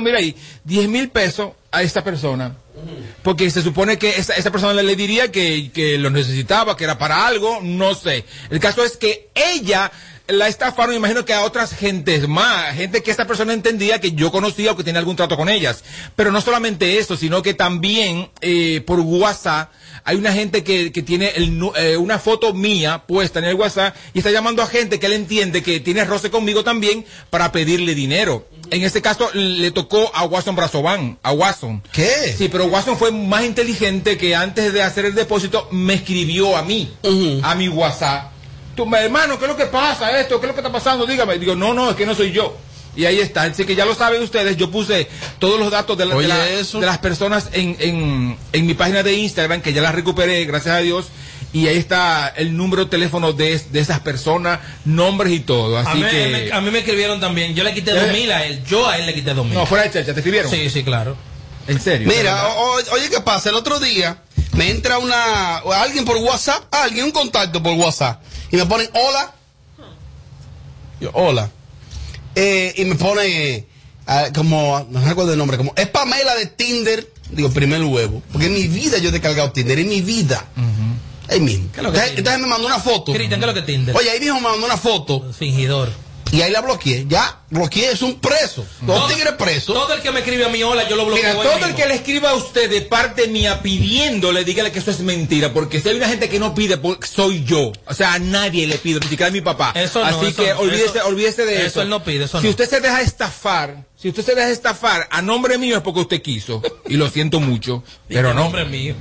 mira ahí, 10 mil pesos a esta persona. Porque se supone que esa, esa persona le diría que, que lo necesitaba, que era para algo, no sé. El caso es que ella la estafaron, imagino que a otras gentes más, gente que esta persona entendía que yo conocía o que tenía algún trato con ellas. Pero no solamente eso, sino que también eh, por WhatsApp hay una gente que, que tiene el, eh, una foto mía puesta en el WhatsApp y está llamando a gente que él entiende que tiene roce conmigo también para pedirle dinero. En este caso le tocó a Watson Brazovan, a Watson. ¿Qué? Sí, pero Watson fue más inteligente que antes de hacer el depósito me escribió a mí, a mi WhatsApp. Tú, "Ma, hermano, ¿qué es lo que pasa esto? ¿Qué es lo que está pasando? Dígame. Digo, no, no, es que no soy yo. Y ahí está. Así que ya lo saben ustedes, yo puse todos los datos de, la- de la- de las personas en, en, en mi página de Instagram, que ya las recuperé, gracias a Dios. Y ahí está el número de teléfono de, de esas personas, nombres y todo. A Así mí, que... me, a mí me escribieron también. Yo le quité ¿Eh? dos mil a él. Yo a él le quité dos mil. No, fuera de chacha, ¿te escribieron? Sí, sí, claro. En serio. Mira, o- oye, ¿qué pasa? El otro día me entra una alguien por WhatsApp, alguien, un contacto por WhatsApp, y me ponen hola. Yo, hola. Eh, y me pone ah, como, no recuerdo el nombre, como, es Pamela de Tinder. Digo, primer huevo. Porque en mi vida yo he descargado Tinder, en mi vida. Ahí mismo. ¿Qué es lo que Entonces, entonces me mandó una foto. Cristian, ¿qué es lo que Tinder? Oye, ahí mismo me mandó una foto Fingidor. y ahí la bloqueé. Ya, bloqueé, es un preso. Dos tigres presos. Todo el que me escribe a mi hola, yo lo bloqueo. Mira, todo el que le escriba a usted de parte mía pidiéndole, dígale que eso es mentira, porque si hay una gente que no pide, pues, soy yo. O sea, a nadie le pido, ni siquiera a mi papá. Eso no, Así eso que no, olvídese, eso- olvídese de eso. eso él no pide, eso si no. usted se deja estafar, si usted se deja estafar a nombre mío es porque usted quiso. Y lo siento mucho, pero no. Nombre mío.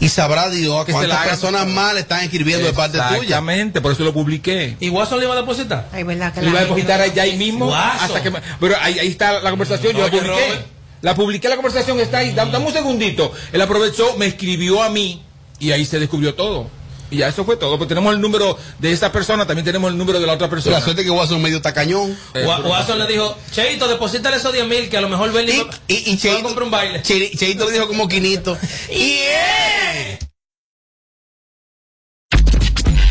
Y sabrá Dios Que cuántas personas más le están escribiendo de parte tuya. Exactamente, por eso lo publiqué. ¿Y Watson le iba a depositar? Ay, verdad que Lo iba a depositar allá ahí mismo. Guaso. Hasta que pero ahí, ahí está la conversación, yo la publiqué. Robert. La publiqué, la conversación está ahí. Dame, dame un segundito. Él aprovechó, me escribió a mí y ahí se descubrió todo. Y ya eso fue todo. Pues tenemos el número de esa persona, también tenemos el número de la otra persona. La suerte que Watson medio tacañón. Eh, Wa- Watson le dijo, Cheito, deposítale esos 10 mil que a lo mejor Benny Y, va- y, y va a Cheito, comprar un baile. Che- Cheito le dijo como quinito. ¡Yeah!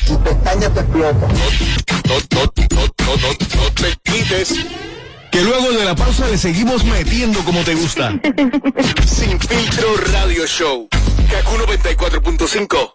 No, no, no, no, no, no te quites. Que luego de la pausa le seguimos metiendo como te gusta. Sin filtro radio show. Kaku 94.5.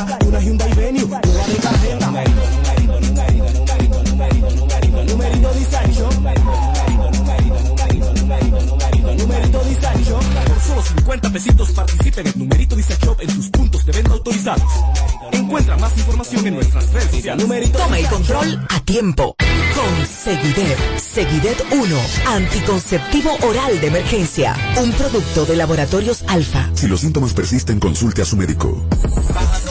solo 50 pesitos participa en el numerito disacho en tus puntos de venta autorizados. Encuentra más información en nuestras redes sociales. Numerito Toma el control a tiempo. Con Seguidet. Seguidet 1. Anticonceptivo oral de emergencia. Un producto de laboratorios alfa. Si los síntomas persisten, consulte a su médico. Bajando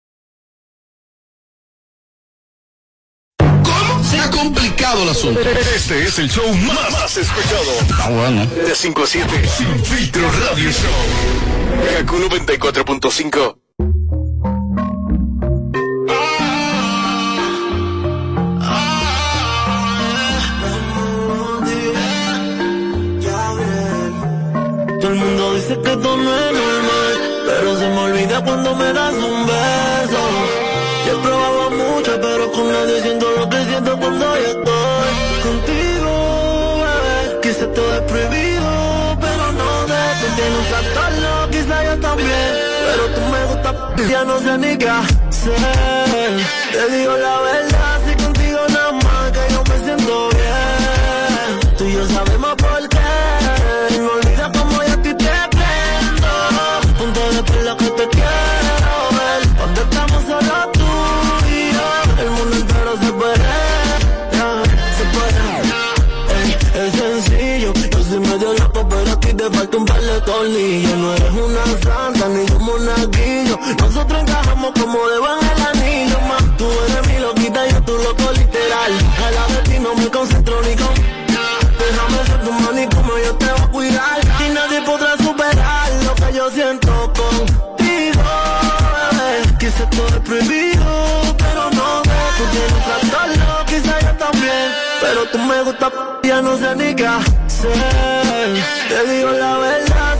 Complicado el asunto. Este es el show más, más escuchado. Ah, bueno. De 5 a 7. Sin filtro radio show. Kaku 94.5. Todo el mundo dice que esto no es normal, pero se me olvida cuando me das un beso. Pero con nadie siento lo que siento cuando yo estoy contigo, bebé. Quizá todo es prohibido, pero no sé, tú tienes un trastorno, quizá yo también, pero tú me gustas, ya no sé ni qué hacer. Te digo la verdad, No eres una santa ni un monaguillo. No encajamos como de en el anillo, más. Tú eres mi loquita, yo tu loco literal. A la ti no me concentro ni con. Déjame ser tu mano y como yo te voy a cuidar. Y nadie podrá superar lo que yo siento contigo. Quizás todo prohibido, pero no sé. Tú tienes un trastorno, quizás yo también. Pero tú me gusta, ya no sé ni qué hacer. Te digo la verdad,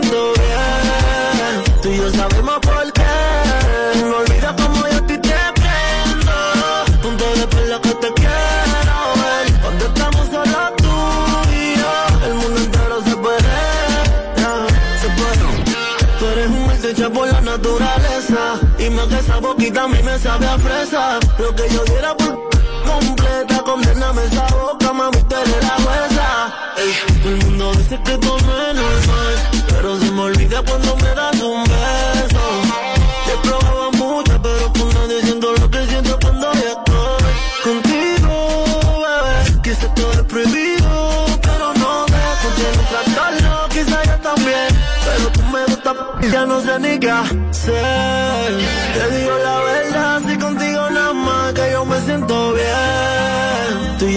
bien. Tú y yo sabemos por qué. No olvides como yo a ti te prendo. Punto de perla que te quiero ver. Cuando estamos solo tú y yo, el mundo entero se puede. ya, se puede. Tú eres un mes hecha por la naturaleza. Y más que esa boquita a mí me sabe a fresa. Lo que yo diera por completa, condename esa boca, dice que no es normal. Pero se me olvida cuando me das un beso. Te he probado mucho, pero con nadie siento lo que siento cuando yo estoy contigo, bebé. Quizás todo es prohibido, pero no. Tú tienes un trastorno, quizás yo también. Pero tú me gusta, ya no sé ni qué hacer. Te digo la verdad, si contigo nada más que yo me siento bien.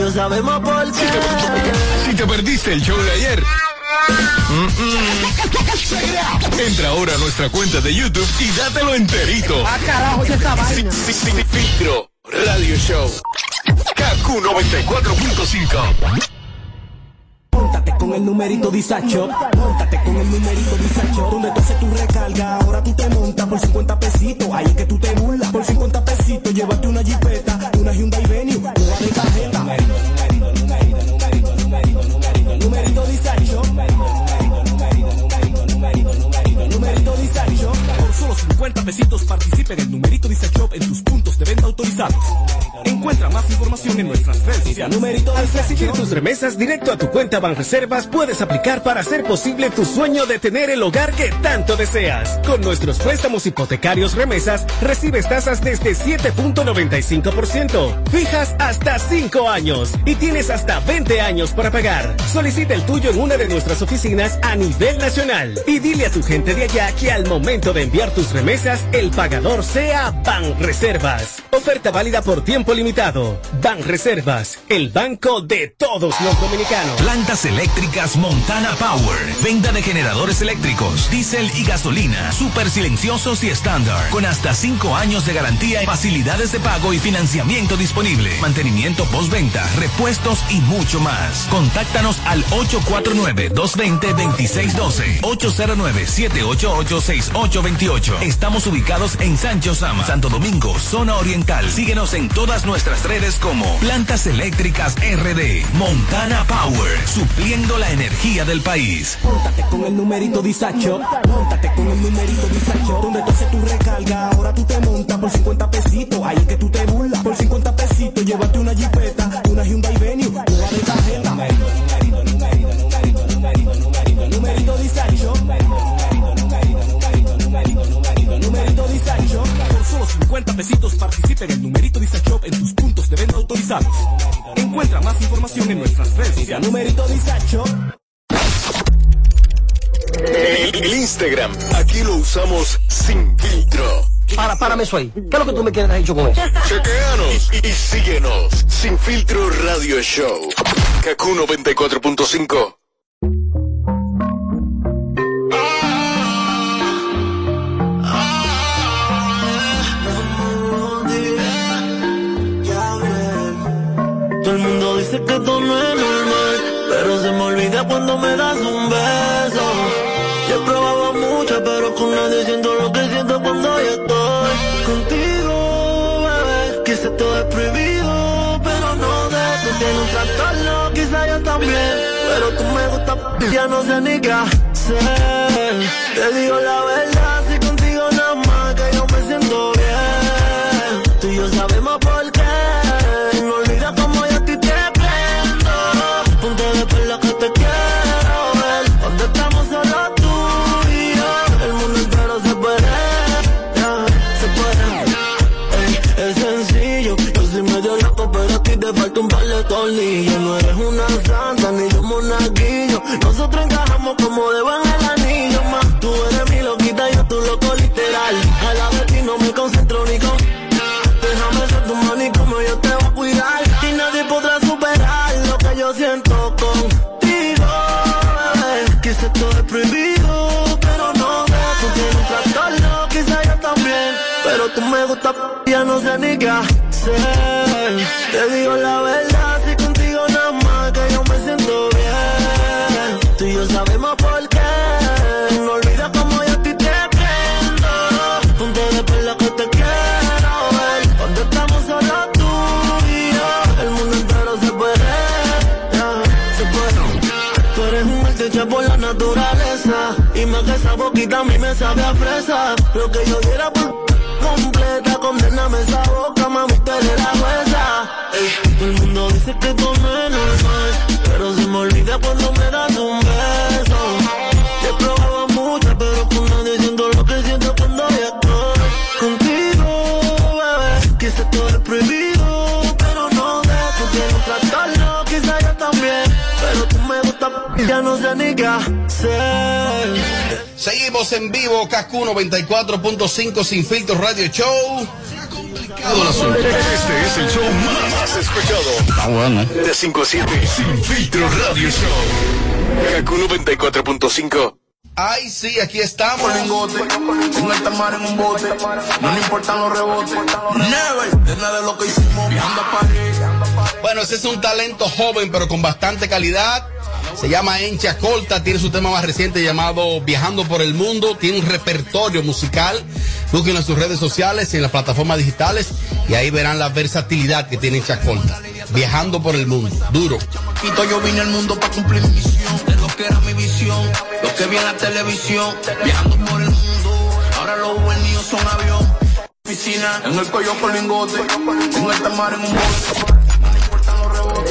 Yo sabemos por qué. Si te perdiste el show de ayer. Entra ahora a nuestra cuenta de YouTube y dátelo enterito. Ah, carajo, ya está Fi- vaina. fi- fi- Filtro Radio Show. KQ 94.5. Móntate con el numerito Disacho. Móntate con el numerito Disacho. Donde tú haces tu recarga, ahora tú te montas por 50 pesitos. Ahí es que tú te burlas. Por 50 pesitos, llévate una jipeta, solo 50 pesitos participa en el numerito Disacho en tus puntos de venta autorizados. Encuentra más información en nuestras redes sociales. Numerito Al recibir tus remesas directo a tu cuenta Banreservas, puedes aplicar para hacer posible tu sueño de tener el hogar que tanto deseas. Con nuestros préstamos hipotecarios remesas, recibes tasas desde 7.95%, fijas hasta 5 años y tienes hasta 20 años para pagar. Solicita el tuyo en una de nuestras oficinas a nivel nacional y dile a tu gente de allá que al momento de enviar tus remesas, el pagador sea Banreservas. Oferta válida por tiempo limitado. Banreservas, el banco de todos los dominicanos. Plantas eléctricas Montana Power. Venta de generadores eléctricos, diésel y gasolina. Súper silenciosos y estándar. Con hasta 5 años de garantía, facilidades de pago y financiamiento disponible. Mantenimiento postventa, repuestos y mucho más. Contáctanos al 849-220-2612. 809-788-6828. Estamos ubicados en Sancho Sama, Santo Domingo, zona oriental. Síguenos en todas nuestras redes como Plantas Eléctricas RD. Montana Power. Supliendo la energía del país. Móntate con el numerito Disacho. Móntate con el numerito Disacho. Donde tú haces tu recarga, ahora tú te montas por 50 pesitos. Ahí es que tú te burlas. Por 50 pesitos, llévate una jipeta, una Hyundai Venue, nueva de 50 pesitos participa en el numerito Disacho en tus puntos de venta autorizados. Encuentra más información en nuestras redes sociales. Numerito Disacho. El, el Instagram, aquí lo usamos sin filtro. Para, párame eso ahí. ¿Qué es lo que tú me quieres dicho con eso? Chequeanos y, y síguenos. Sin filtro Radio Show. KQ 94.5. cuando me das un beso. Yo he probado mucho, pero con nadie siento lo que siento cuando yo estoy contigo, bebé. Quizás todo es prohibido, pero no sé, tú tienes un trastorno, quizás yo también. Pero tú me gusta, ya no sé ni qué hacer. Te digo la verdad, un par de tornillos. No eres una santa ni yo monaguillo. Nosotros encajamos como debo en el anillo. Más tú eres mi loquita y yo tu loco literal. A la vez y no me concentro ni con. Déjame ser tu mani como yo te voy a cuidar. Y nadie podrá superar lo que yo siento contigo. Eh. Bebé. Quizás todo es prohibido, pero no. Tú tienes un trastorno, quizás yo también. Pero tú me gustas, ya no se niega. Te digo la verdad, si contigo nada más que yo me siento bien. Tú y yo sabemos por qué. No olvides cómo yo a ti te prendo. Punto de perla que te quiero ver. Cuando estamos solos tú y yo, el mundo entero se puede. ya, se puede. Tú eres un arte hecho por la naturaleza. Y más que esa boquita a mí me sabe a fresa. Lo que yo diera por completa, el dice que es normal. Pero se me olvida cuando me das un beso. Te he probado mucho, pero con nadie siento lo que siento cuando ya estoy contigo, bebé. Quizás todo es prohibido, pero no de tú tienes un trastorno, quizás yo también. Pero tú me gusta, ya no sé ni qué hacer. Seguimos en vivo, KQ 94.5 Sin Filtro Radio Show. Complicado el asunto. Este es el show más escuchado. Está bueno. De 5 a 7. Sin filtro radio show. Kaku 94.5. Ay, sí, aquí estamos. lingote, en alta mar en un bote, no le importan los rebotes, never, de nada de lo que hicimos, viajando a París. Bueno, ese es un talento joven, pero con bastante calidad. Se llama Encha Colta, tiene su tema más reciente llamado Viajando por el Mundo, tiene un repertorio musical. Busquen en sus redes sociales y en las plataformas digitales y ahí verán la versatilidad que tiene Encha Colta. Viajando por el mundo, duro. Yo vine al mundo para cumplir mi misión, de lo que era mi visión, lo que vi en la televisión, viajando por el mundo. Ahora los buenos son avión, piscina, en el cuello con lingote, en alta mar en un bote.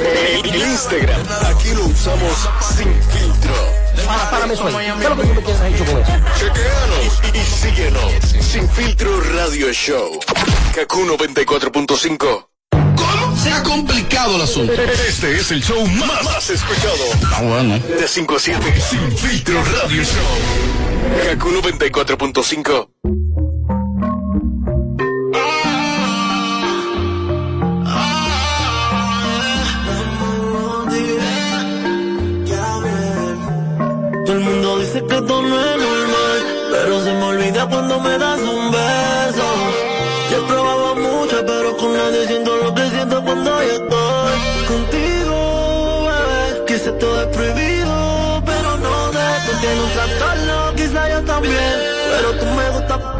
El Instagram, aquí lo usamos sin filtro. Para, párame eso ahí. ¿Qué es lo que tú me tienes hecho con eso? Chequeanos y, y síguenos. Sin filtro radio show. Kaku 94.5. ¿Cómo? Se ha complicado el asunto. Este es el show más, más escuchado. Está bueno. De 5 a 7. Sin filtro radio show. Kaku 94.5.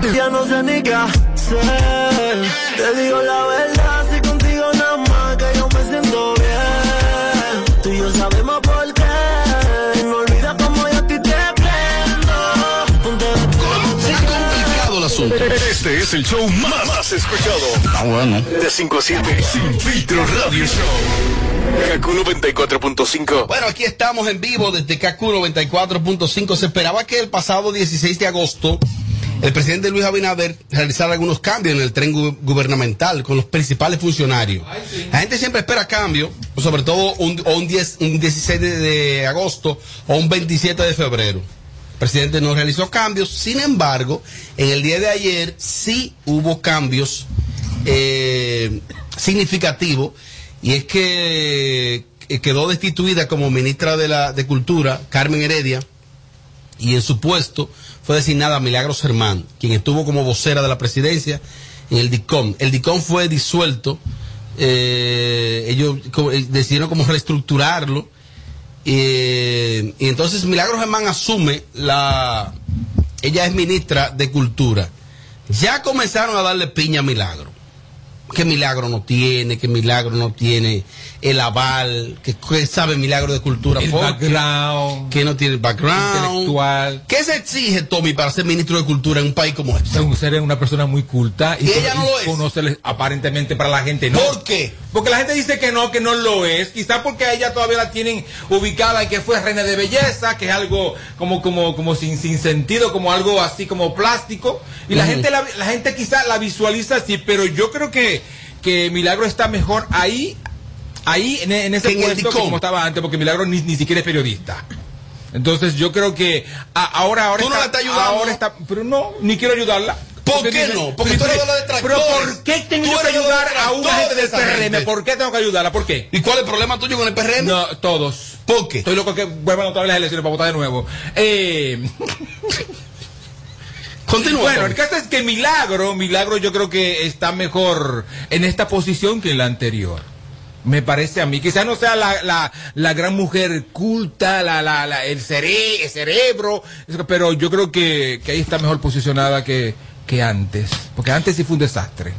ya no sé ni qué hacer. Te digo la verdad, si contigo nada más que yo me siento bien. Tú y yo sabemos por qué. No olvides cómo yo a ti te prendo. Ponte ha complicado el asunto. Este es el show más, más escuchado. Está bueno. De 5 a 7. Sin filtro radio show. Kaku 94.5. Bueno, aquí estamos en vivo desde KQ 94.5. Se esperaba que el pasado 16 de agosto el presidente Luis Abinader realizara algunos cambios en el tren gu- gubernamental con los principales funcionarios. La gente siempre espera cambios, sobre todo un, o un, 10 un 16 de, de agosto o un 27 de febrero. El presidente no realizó cambios, sin embargo, en el día de ayer sí hubo cambios eh, significativos y es que quedó destituida como ministra de, la, de Cultura Carmen Heredia y en su puesto fue designada Milagros Germán, quien estuvo como vocera de la presidencia en el DICOM. El DICOM fue disuelto, eh, ellos eh, decidieron como reestructurarlo eh, y entonces Milagros Germán asume la... Ella es ministra de Cultura. Ya comenzaron a darle piña a Milagro que Milagro no tiene, que Milagro no tiene el aval, que, que sabe Milagro de Cultura, El porque- background. que no tiene el background. Intelectual. ¿Qué se exige, Tommy, para ser ministro de Cultura en un país como este? Según ser una persona muy culta y, Y ella no lo es. conoce aparentemente para la gente no. ¿Por qué? Porque la gente dice que no, que no lo es. Quizá porque a ella todavía la tienen ubicada y que fue reina de belleza, que es algo como como como sin, sin sentido, como algo así como plástico. Y la gente la, la gente quizá la visualiza así, pero yo creo que que Milagro está mejor ahí ahí en, en ese en puesto como estaba antes, porque Milagro ni, ni siquiera es periodista. Entonces yo creo que a- ahora ahora Tú no está, la estás ayudando. ahora está, pero no, ni quiero ayudarla. ¿Por qué no? Porque pero- tú eres de los Pero detractores. ¿por qué tengo que ayudar a una gente del PRM? gente. ¿Por qué tengo que ayudarla? ¿Por qué? ¿Y cuál es el problema tuyo con el PRM? No, todos. ¿Por qué? Estoy loco que vuelvan otra vez las elecciones para votar de nuevo. Eh, Continúa. Bueno, el caso es que Milagro, Milagro yo creo que está mejor en esta posición que en la anterior. Me parece a mí. Quizás no sea la, la, la gran mujer culta, la, la, la- el, cere- el cerebro, pero yo creo que, que ahí está mejor posicionada que, que antes. Porque antes sí fue un desastre.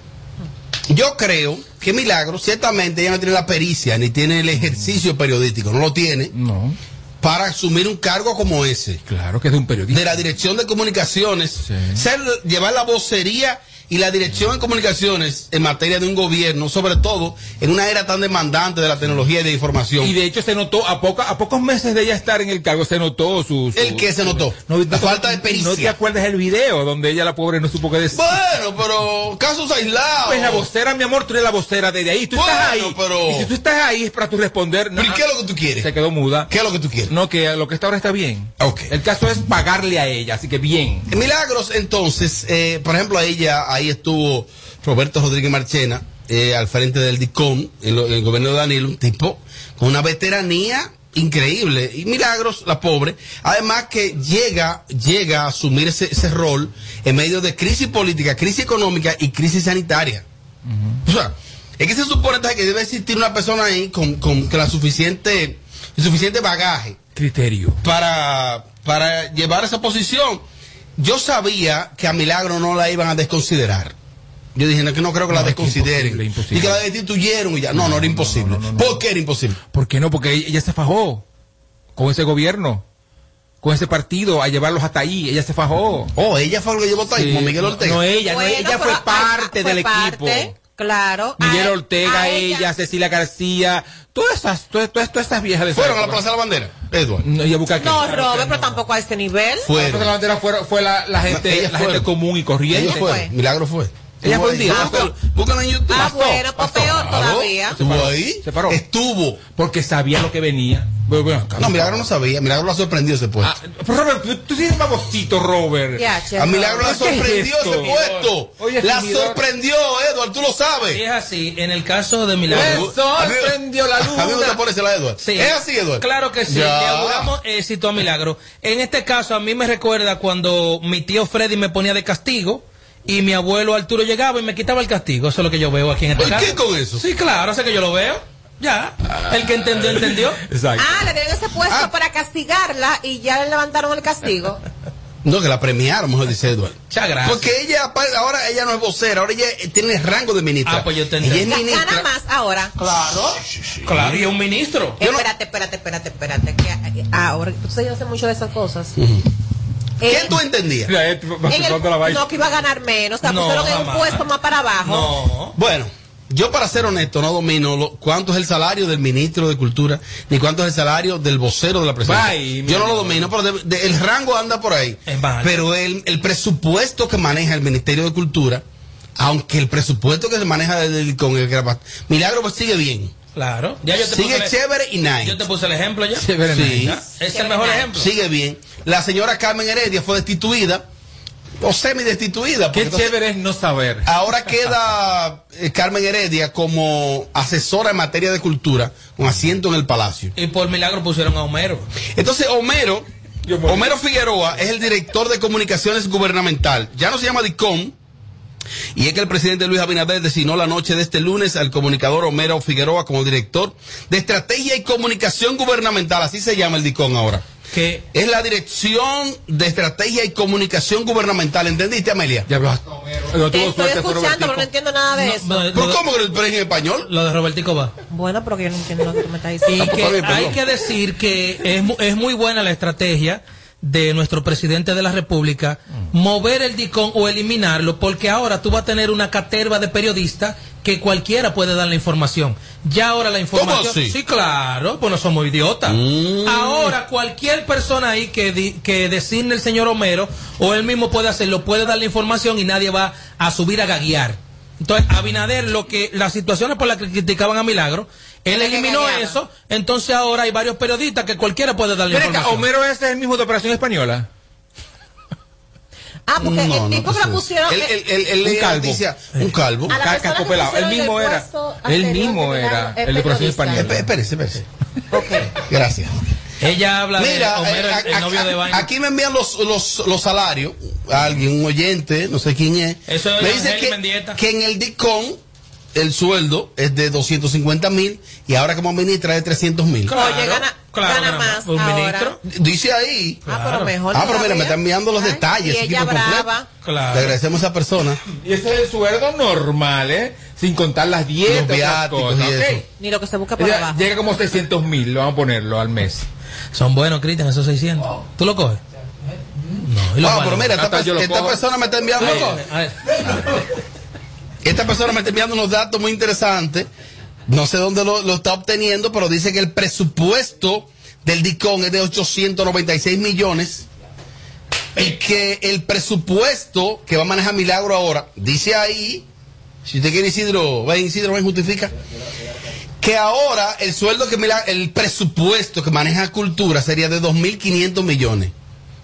Yo creo que Milagro, ciertamente ella no tiene la pericia ni tiene el ejercicio periodístico, no lo tiene. No. Para asumir un cargo como ese. Claro que es de un periodista. De la dirección de comunicaciones. Ser, llevar la vocería y la dirección de comunicaciones en materia de un gobierno, sobre todo en una era tan demandante de la tecnología y de información. Y de hecho se notó, a, poca, a pocos meses de ella estar en el cargo, se notó su... su- ¿El qué se notó? la falta de pericia. ¿No te acuerdas del video donde ella, la pobre, no supo qué decir? Bueno, pero casos aislados. Pues la vocera, mi amor, tú eres la vocera desde ahí. Tú estás ahí. pero- Y si tú estás ahí es para tú responder. ¿Pero y qué es lo que tú quieres? Se quedó muda. ¿Qué es lo que tú quieres? No, que lo que está ahora está bien. Ok. El caso es pagarle a ella, así que bien. En Milagros, entonces, eh, por ejemplo, a ella, ahí estuvo Roberto Rodríguez Marchena, eh, al frente del DICOM, en, lo- en el gobierno de Danilo, un tipo con una veteranía increíble. Y Milagros, la pobre, además que llega, llega a asumir ese, ese rol en medio de crisis política, crisis económica y crisis sanitaria. O sea, es que se supone que debe existir una persona ahí con, con, con la suficiente, el suficiente bagaje Criterio. para, para llevar esa posición. Yo sabía que a Milagro no la iban a desconsiderar. Yo dije, no, que no creo que la que desconsideren. imposible, imposible. Y que la destituyeron y ya. No, no, era imposible. ¿Por qué era imposible? ¿Por qué no? Porque ella se fajó con ese gobierno, con ese partido, a llevarlos hasta ahí. Ella se fajó. Oh, ella fue la que llevó hasta ahí, Sí. Miguel Ortega. No, ella, no, ella fue pero- parte fue del parte, equipo. Claro. Miguel A- Ortega, a ella, Cecilia García, todas esas, todas, todas, todas esas viejas de Fueron a la. Plaza de la Bandera, Edward. No. No, Robert, pero tampoco a este nivel. La Plaza de la Bandera fue, fue la, la gente, la gente fueron. común y corriente. Ella fue. Milagro fue. Ella fue un día. Ah, Búscalo en YouTube. Ah, bueno, pues peor Claro. todavía. Estuvo ahí. Se paró. Estuvo. Porque sabía lo que venía. Bueno, bueno, No, Milagro no sabía. Milagro la sorprendió ese puesto. Ah, pero Robert, tú, eres babosito, Robert. Ya, che, a Milagro la ¿Qué es sorprendió esto? ese puesto. Oye, la sorprendió, Edward, tú lo sabes. Es así, en el caso de Milagro. Sorprendió la luna. A mí me gusta ponerse la Edward. Sí. Es así, Edward. Claro que sí, Ya. le auguramos éxito a Milagro. En este caso, a mí me recuerda cuando mi tío Freddy me ponía de castigo y mi abuelo Arturo llegaba y me quitaba el castigo. Eso es lo que yo veo aquí en esta ¿Por casa. qué con eso? Sí, claro, sé que yo lo veo. Ya. El que entendió, entendió. Exacto. Ah, le dieron ese puesto Ah. para castigarla y ya le levantaron el castigo. No, que la premiaron, mejor dice Edward. Muchas gracias. Porque ella, ahora ella no es vocera, ahora ella eh, tiene el rango de ministra. Ah, pues yo te Ella es entiendo. Ministra. Gana más ahora. Claro. Claro, y es un ministro. Espérate, espérate, espérate, espérate. Que eh, ahora, tú yo sé mucho de esas cosas. ¿Qué Eh, tú entendías? Eh, en el- no, que iba a ganar menos. La No, pusieron en un puesto más para abajo. No. Bueno, yo para ser honesto no domino lo- cuánto es el salario del ministro de Cultura, ni cuánto es el salario del vocero de la presidencia. Bye, yo no lo mi domino, pero de- de- el rango anda por ahí. Pero el, el presupuesto que maneja el Ministerio de Cultura, aunque el presupuesto que se maneja del- con el Milagro pues sigue bien. Claro. Ya yo te Sigue puse chévere y nice. Yo te puse el ejemplo ya. Chévere, Sí. Ya, Es el mejor ejemplo. Sigue bien. La señora Carmen Heredia fue destituida, o semi destituida. Qué chévere es no saber. Ahora queda eh, Carmen Heredia como asesora en materia de cultura, con asiento en el palacio. Y por milagro pusieron a Homero. Entonces, Homero. Homero Figueroa es el director de comunicaciones gubernamental. Ya no se llama DICOM. Y es que el presidente Luis Abinader designó la noche de este lunes al comunicador Homero Figueroa como director de estrategia y comunicación gubernamental. Así se llama el DICOM ahora. Que Es la dirección de estrategia y comunicación gubernamental. ¿Entendiste, Amelia? Ya. No estoy suerte, escuchando, pero no entiendo nada de No, eso. no, ¿Pero lo- cómo que el en español? lo de Robertico va. Bueno, pero que yo no entiendo lo que tú me estás Y diciendo. que Está bien, hay que decir que es, es muy buena la estrategia de nuestro presidente de la República mover el DICON o eliminarlo porque ahora tú vas a tener una caterva de periodistas que cualquiera puede dar la información. Ya ahora la información... así? Sí, claro, pues no somos idiotas. Mm. Ahora cualquier persona ahí que, di- que designe el señor Homero o él mismo puede hacerlo, puede dar la información y nadie va a subir a gaguear. Entonces, Abinader, lo que las situaciones por las que criticaban a Milagro, él eliminó eso, entonces ahora hay varios periodistas que cualquiera puede dar la Ven acá, información. Homero ese es el mismo de Operación Española. Ah, porque No, el no, tipo que pues, la pusieron. Él, eh, él, él, él Un calvo. noticia- un calvo. A la Ca- persona casco que pelado. pusieron Él en mismo el era. Él mismo era el de Operación. Española. Esp- Espérese, espérese. Ok. Gracias. Ella habla Mira, de Homero, eh, el, el a- novio a- de Vaina. aquí me envían los, los, los salarios. alguien, un oyente, no sé quién es, Eso es me dice que, que en el DICON el sueldo es de 250 mil y ahora como ministra es de 300 mil. Oye, gana, claro, gana gana más un ahora. ministro. Dice ahí. Ah, pero mejor Ah, pero mira, me están enviando los Ay, detalles. y ella brava. Le agradecemos a esa persona. Y ese es el sueldo normal, ¿eh? Sin contar las dietas, Los viáticos cosas, y eso. Ni lo que se busca por Ella abajo. Llega como 600 mil, lo vamos a ponerlo al mes. Son buenos, Cristian, esos 600. ¿Tú lo coges? No, y Ah, pero mira, esta, persona me está enviando. ¿Tú lo coges? A ver. Esta persona me está enviando unos datos muy interesantes. No sé dónde lo, está obteniendo, pero dice que el presupuesto del DICON es de 896 millones. Y que el presupuesto que va a manejar Milagro ahora, dice ahí, si usted quiere Isidro, ven Isidro, ven, justifica. Que ahora el sueldo que Milagro, el presupuesto que maneja Cultura sería de 2.500 millones.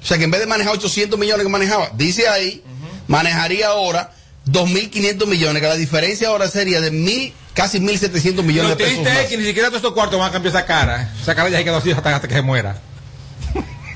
O sea que en vez de manejar 800 millones que manejaba, dice ahí, manejaría ahora 2.500 millones, que la diferencia ahora sería de mil, casi 1.700 millones Lo de pesos. triste es que ni siquiera todos estos cuartos van a cambiar esa cara. Esa cara ya se quedó así hasta, hasta que se muera.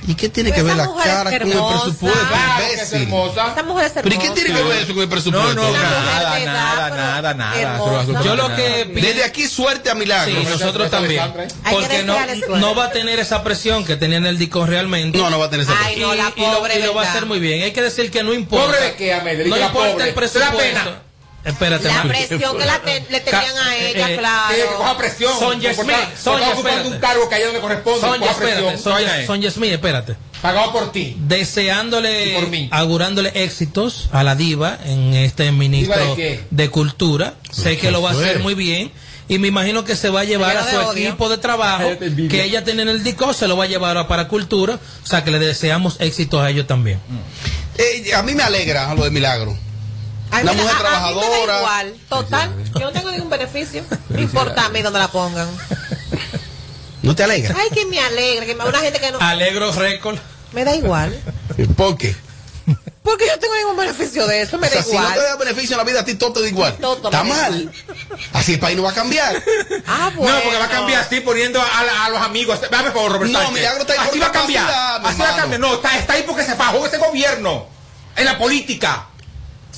¿Y qué tiene Pues que ver esa la cara con el hermosa. presupuesto? Claro que es hermosa. Esta mujer es ¿Pero y hermosa. qué tiene que ver eso con el presupuesto? No, no, nada, nada, nada, nada. hermosa. Eso- Yo lo nada. que. Desde aquí suerte a Milagro. Sí, nosotros también. Porque no, no va a tener esa presión que tenía en el DICON realmente. No, no va a tener esa Ay, Y, no, la y lo, pobre, y lo va a hacer muy bien. Hay que decir que no importa. ¿Pobre de qué, Amelia? Di No importa pobre. el presupuesto. Espérate, La presión que la te- le tenían a ella, Eh, claro. Que coja presión. Por Sonia, estar ocupando espérate. un cargo que allá donde corresponde. Sonia, coja presión. espérate. Sonia Sonia, es. Sonia Smith, espérate. Pagado por ti. Deseándole, Y por mí. augurándole éxitos a la diva en este ministro ¿Diva de Cultura. Sé que lo va a hacer muy bien. Y me imagino que se va a llevar a su odio. equipo de trabajo que ella tiene en el DICO, se lo va a llevar a para Cultura. O sea que le deseamos éxitos a ellos también. Eh, a mí me alegra lo de Milagro. Ay, Una mira, mujer a- a mí me da trabajadora. igual. Total, yo no tengo ningún beneficio. No importa a mí donde la pongan. ¿No te alegra? Ay, que me alegra, que me una gente que no. Alegro récord. Me da igual. ¿Por qué? Porque yo no tengo ningún beneficio de eso, me O da sea, si no igual. te da beneficio en la vida, a ti todo te da igual. Todo Está mal. Así el país no va a cambiar. Ah, bueno. No, porque va a cambiar así poniendo a, la- a los amigos. Dame por favor, Robert No, Sánchez. Milagro está ahí Así por va a cambiar. Así va a cambiar. No, está, está ahí porque se fajó ese gobierno. En la política.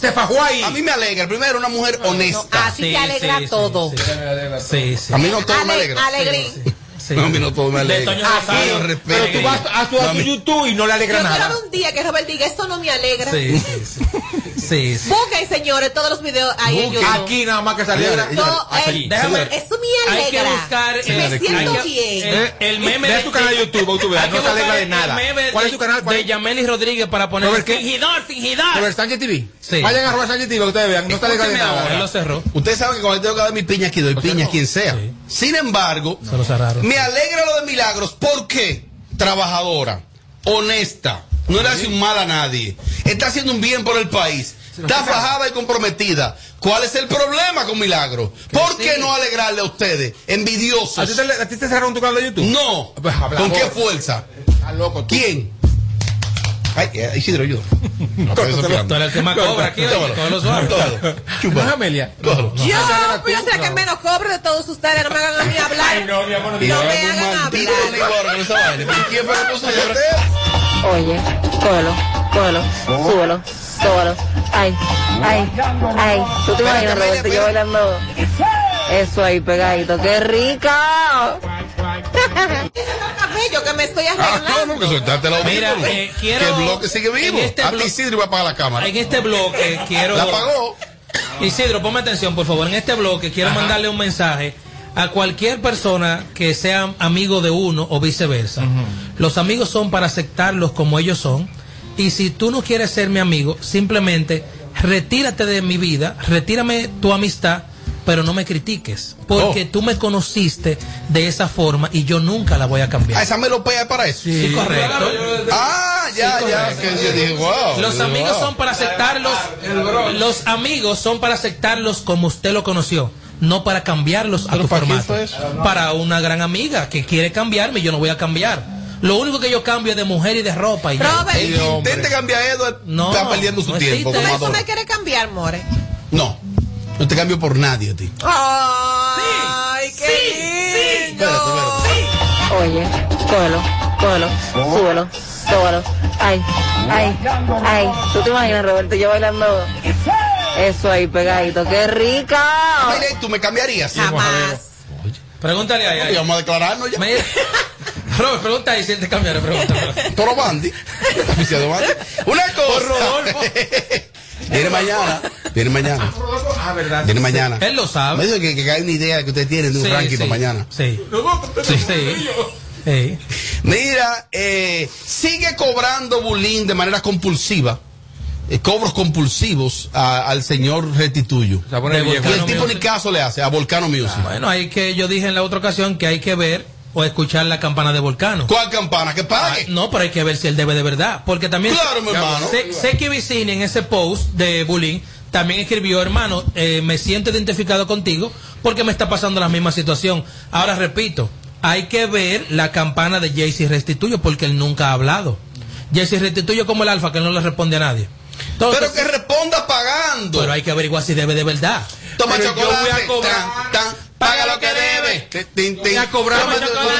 Se fajó ahí. A mí me alegra. Primero, una mujer honesta. Así te alegra todo. Sí, sí. A mí no todo me Ale- alegra. alegrín. Sí. No, a mí no todo me De alegra. Toño Así, Rosario. Pero respeto. pero tú vas a su, a su YouTube y no le alegra Yo quiero nada. un día que Robert diga, esto no me alegra. Sí, sí, sí. Sí, sí. Busquen, señores, todos los videos ahí en YouTube. Aquí nada más que se alegra. No, el- Déjame- eso me Hay que alegra. buscar. me eh, siento que- bien. El, el meme Ve de tu canal de YouTube, tú veas, no se alegra de nada. meme ¿Cuál de- es tu canal? ¿Cuál De es? Yameli Rodríguez para poner. Fingidor, fingidor. Robert Sánchez TV. Sí. Vayan a Robert Sánchez TV, que ustedes vean. No se alegra de nada. Él lo cerró. Ustedes saben que cuando tengo que dar mi piña aquí, doy piña a quien sea. Sin embargo, Se lo cerraron. me alegra lo de Milagros. ¿Por qué? Trabajadora, honesta, no le hace un mal a nadie, está haciendo un bien por el país, está fajada y comprometida. ¿Cuál es el problema con Milagros? ¿Por qué no alegrarle a ustedes? ¿A Envidiosos. ti, te, ¿A ti te cerraron tu canal de YouTube? No. Pues, ¿Con vos. qué fuerza? Loco. ¿Quién? Ay, eh, Isidro, yo. No, Tú eres el que más cobra aquí, todos los. Tómalo. ¿No es Amelia? Yo, yo sé que menos cobro de todos ustedes, no me hagan a mí hablar. Ay, no, mi amor, no Y digas No me hagan hablar. Oye, cógelo, cógelo, súbelo, súbelo. Ay, ay, ay. ¿Tú te imaginas, Roberto, yo bailando eso ahí pegadito? ¡Qué rica! Yo que me estoy Ah, arreglando. no, no, que soltaste la Mira, eh, quiero- Que el bloque sigue vivo. en este a ti Isidro va a apagar la cámara. En este bloque quiero. La apagó. Isidro, ponme atención, por favor. En este bloque quiero mandarle un mensaje a cualquier persona que sea amigo de uno o viceversa. Los amigos son para aceptarlos como ellos son. Y si tú no quieres ser mi amigo, simplemente retírate de mi vida, retírame tu amistad, pero no me critiques. Porque tú me conociste de esa forma y yo nunca la voy a Ah, cambiar. esa melopea es para eso. Sí, correcto. Ah, ya, Sí, ya. Que yo dije, wow. Los amigos wow. son para aceptarlos. Los amigos son para aceptarlos como usted lo conoció, no para cambiarlos a ¿Pero tu para formato. Para una gran amiga que quiere cambiarme, yo no voy a cambiar. Lo único que yo cambio es de mujer y de ropa. Y. Robert, El que intente cambiar a Edward No, está perdiendo su no tiempo. ¿tú me quieres cambiar, more? No. No te cambio por nadie a ti. Ay, qué lindo. Espérate, espérate. Oye, cógelo, cógelo, súbelo, sóbalo. Ay, ay, ay. ¿Tú te imaginas, Roberto, yo bailando eso ahí pegadito? ¡Qué rica! Mire, ¿tú me cambiarías? Jamás. Pregúntale ahí. ahí. Vamos a declararnos ya. Mira, Robert, pregunta ahí si él te cambiaron. Pregúntale. Toro Bandi. Oficial de Bandi. Una cosa. Viene mañana. Viene mañana. Ah, verdad. Viene mañana. Él lo sabe. Me dice que, que hay una idea que ustedes tienen de un Sí, ranking sí. para mañana. Sí. Sí, sí. Sí. Mira, eh, sigue cobrando bullying de manera compulsiva. eh, cobros compulsivos a- al señor De Y el tipo ni caso le hace a Volcano Music. Bueno, hay que, yo dije en la otra ocasión que hay que ver o escuchar la campana de Volcano. ¿Cuál campana? Que pague. Ah, no, pero hay que ver si él debe de verdad. Porque también. Claro, mi hermano. Sé, sé que Vicini en ese post de bullying también escribió, hermano, eh, me siento identificado contigo porque me está pasando la misma situación. Ahora repito, hay que ver la campana de Jaycee Restituyo porque él nunca ha hablado. Jaycee Restituyo como el alfa que no le responde a nadie. Entonces, Pero que responda pagando. pero hay que averiguar si debe de verdad. Toma Pero yo chocolate. voy a cobrar. tan, tan, paga lo que debe. Voy a cobrar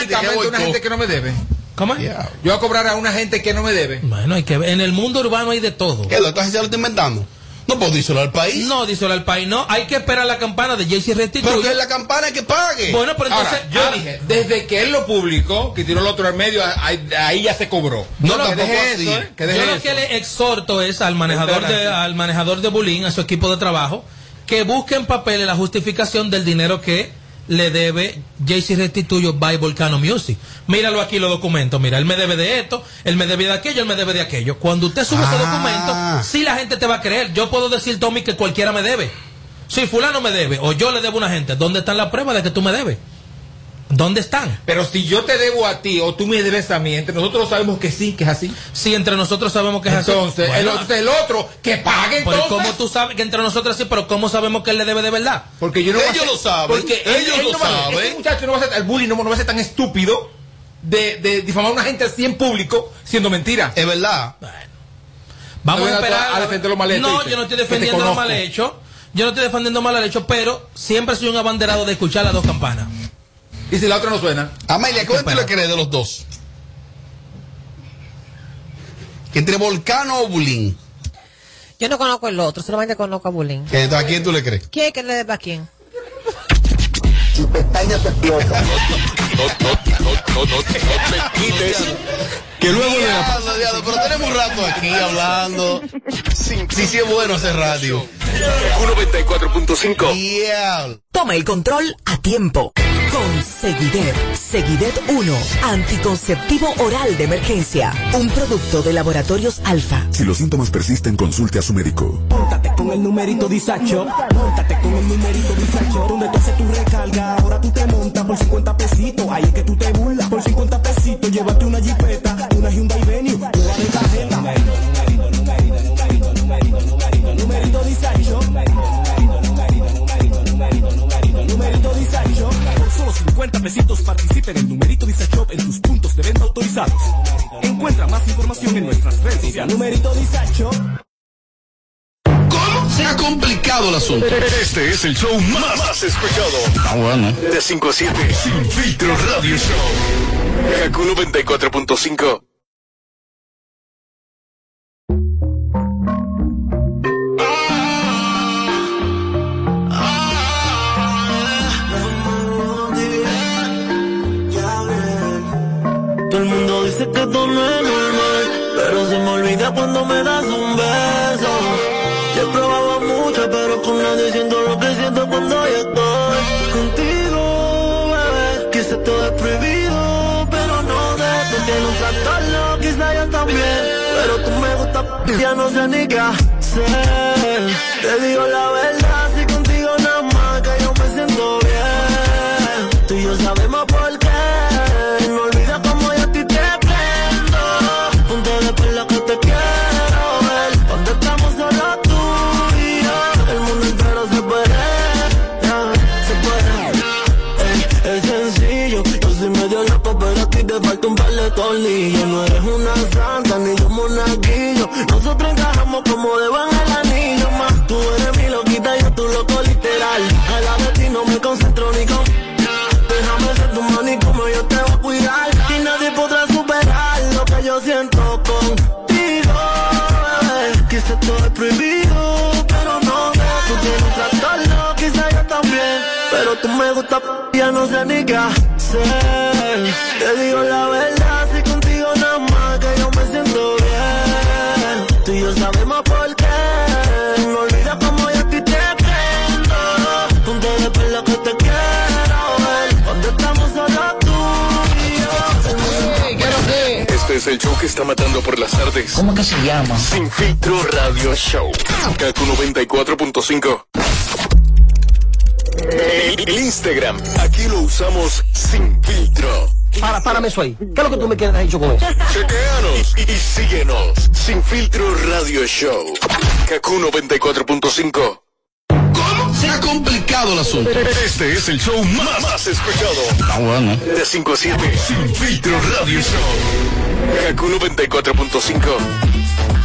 que a una gente que no me debe. ¿Cómo? Yo voy a cobrar a una gente que no me debe. Bueno, hay que ver. En el mundo urbano hay de todo. ¿Qué? ¿Lo estás ya lo está inventando? No puedo díselo al país. No, díselo al país, no. Hay que esperar la campana de Jaycee Restituyo. Pero que es la campana que pague. Bueno, pero entonces. Ahora, yo ah, dije, desde que él lo publicó, que tiró el otro al medio, ahí, ahí ya se cobró. No, que tampoco deje así. eso, ¿eh? Que deje Yo lo eso. que le exhorto es al manejador de, al manejador de bullying, a su equipo de trabajo, que busque en papeles la justificación del dinero que le debe JC Restituyo by Volcano Music. Míralo aquí los documentos. Mira, él me debe de esto, él me debe de aquello, él me debe de aquello. Cuando usted sube ese Ah. documento, sí la gente te va a creer. Yo puedo decir, Tommy, que cualquiera me debe. Si fulano me debe, o yo le debo a una gente, ¿dónde están las pruebas de que tú me debes? ¿Dónde están? Pero si yo te debo a ti o tú me debes a mí, entre nosotros sabemos que sí, que es así. Si entre nosotros sabemos que es así. Entonces, el, Bueno, otro, el otro, que pague Pero entonces. ¿cómo tú sabes que entre nosotros sí, pero cómo sabemos que él le debe de verdad? Porque yo no Ellos lo saben, Porque ellos él lo no saben. Muchacho no va a ser, el bullying no, no va a ser tan estúpido de, de difamar a una gente así en público siendo mentira. Es verdad. Vamos No a esperar. a defender lo mal hecho, No, yo no estoy defendiendo lo mal hecho. Yo no estoy defendiendo mal hecho, pero siempre soy un abanderado de escuchar las dos campanas. Y si la otra no suena. Amelia, ¿cuál tú le crees de los dos? Entre Volcano o Bulín. Yo no conozco el otro, solamente conozco a Bulín. Entonces, ¿A quién tú le crees? ¿Quién es que le debe a quién? No, no, no, no, no te quites. Que luego de la Diablo, diablo, pero tenemos un rato aquí hablando. Sí, sí, es bueno hacer radio. 94.5. Diablo. Toma el control a tiempo. Con Seguidet. Seguidet 1. Anticonceptivo oral de emergencia. Un producto de laboratorios alfa. Si los síntomas persisten, consulte a su médico. Móntate con el numerito disacho. Móntate con el numerito disacho. Donde tú haces tu recarga, ahora tú te montas por 50 pesitos. Ahí es que tú te burlas. Por 50 pesitos, llévate una es el show más, más escuchado. Ah, bueno. De 5 a 7. Sin filtro radio show. Kaku 94.5. Todo el mundo dice que esto no es normal, pero se me olvida cuando me das ya no sé ni qué hacer. Te digo la verdad, si contigo nada más que yo me siento bien. Tú y yo sabemos por qué. No olvides cómo yo a ti te prendo. Punto de perla que te quiero ver. Cuando estamos solo tú y yo. El mundo entero se puede. se puede. Es sencillo. Yo soy medio loco, pero a ti te falta un par de tornillos. No eres una monaguillo. Nosotros encajamos como deban el anillo más. Tú eres mi loquita, y yo tu loco literal. A la de ti no me concentro ni con. Déjame ser tu mani como yo te voy a cuidar. Y nadie podrá superar lo que yo siento contigo. Bebé. Quizás todo es prohibido, pero no. Tú tienes un trastorno, quizás yo también. Pero tú me gustas, ya no se niega. Sé, te digo la verdad es el show que está matando por las tardes. ¿Cómo que se llama? Sin filtro radio show. Kaku 94.5. El Instagram, aquí lo usamos sin filtro. Para, párame eso ahí. ¿Qué es lo que tú me quieres hecho con eso? Chequeanos y, y síguenos. Sin filtro radio show. Kaku 94.5. ¿Cómo? Se ha complicado el asunto. Este es el show más, más escuchado. Está bueno. De 5 a 7. Sin filtro radio show. Kaku 94.5.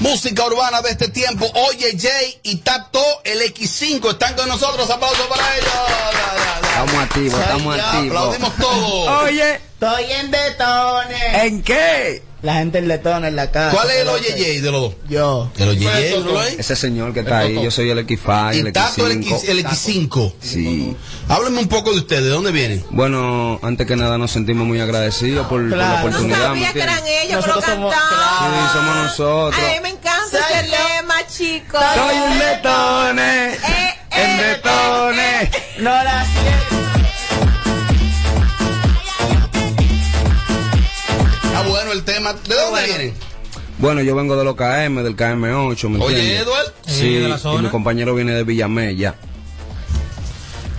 Música urbana de este tiempo. Oye, Jay y Tato, el X5, están con nosotros. Aplausos para ellos. Estamos activos, estamos activos. Aplaudimos todos. Oye, Estoy en detones. ¿en qué? La gente en detones en la casa. ¿Cuál es el Oye, Jay de los dos? Yo. El ¿no? Ese señor que está ahí, yo soy el X5, el Y Tato, el, X5. X, el X5. Sí. Háblame un poco de ustedes, ¿de dónde vienen? Bueno, antes que nada nos sentimos muy agradecidos por, por la. No oportunidad. ¿me sabía que eran ellos, pero somos-. Sí, somos nosotros. Ay, me encanta ese lema, chicos. Soy un detone, Eh, en eh, detone. No la Está ¿De dónde vienen? Bueno, yo vengo de los KM, del KM8, ¿me Oye, entiendes? Edward. Sí, de la y zona. mi compañero viene de Villamella.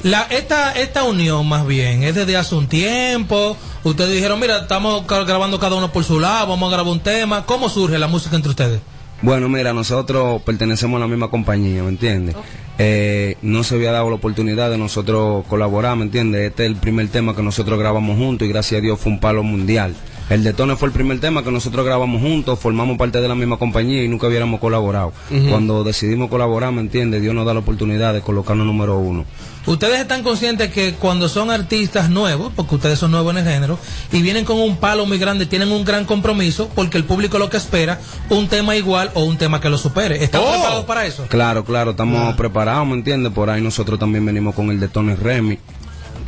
La, esta, esta unión más bien es desde hace un tiempo. Ustedes dijeron, mira, estamos grabando cada uno por su lado, vamos a grabar un tema. ¿Cómo surge la música entre ustedes? Bueno, mira, nosotros pertenecemos a la misma compañía, ¿me entiendes? Eh, no se había dado la oportunidad de nosotros colaborar, ¿me entiendes? Este es el primer tema que nosotros grabamos juntos y gracias a Dios fue un palo mundial. El de Tone fue el primer tema que nosotros grabamos juntos, formamos parte de la misma compañía y nunca hubiéramos colaborado. Cuando decidimos colaborar, ¿me entiendes? Dios nos da la oportunidad de colocarnos número uno. Ustedes están conscientes que cuando son artistas nuevos, porque ustedes son nuevos en el género, y vienen con un palo muy grande, tienen un gran compromiso, porque el público lo que espera, un tema igual o un tema que lo supere. ¿Están Oh. preparados para eso? Claro, claro, estamos preparados, ¿me entiendes? Por ahí nosotros también venimos con el de Tony Remy,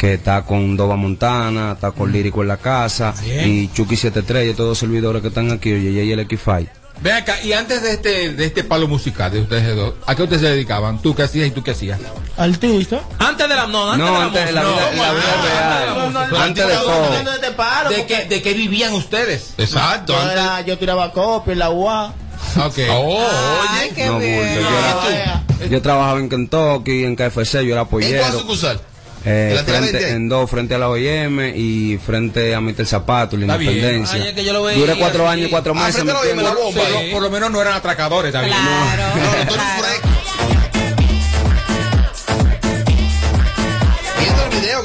que está con Dova Montana, está con Lírico en la casa, Bien. y Chucky 73 y todos los servidores que están aquí, oye, y el X5. Ven acá, y antes de este, de este palo musical de ustedes dos, ¿a qué ustedes se dedicaban? ¿Tú qué hacías y tú qué hacías? Artista. Antes de la no, antes No, de la antes de la vida- la vida antes de la real. música. Antes de todo. de paro. ¿De porque qué, ¿De qué vivían ustedes? Exacto. Yo, era- yo tiraba copia en la UA. Ok. Oh, Ay, oye. qué No, bien. bulto, yo, era- yo trabajaba en Kentucky, en KFC, yo era ¿En cuál pollero. sucursal? Eh, frente, en dos, frente a la OIM y frente a Mr. Zapato, la Está. Independencia. Ay, es que yo lo veía Duré cuatro así. años y cuatro Ah, meses. frente a la ¿me OIM, la entiendes? bomba. Por, lo- por lo menos no eran atracadores también. Claro. No, no, tú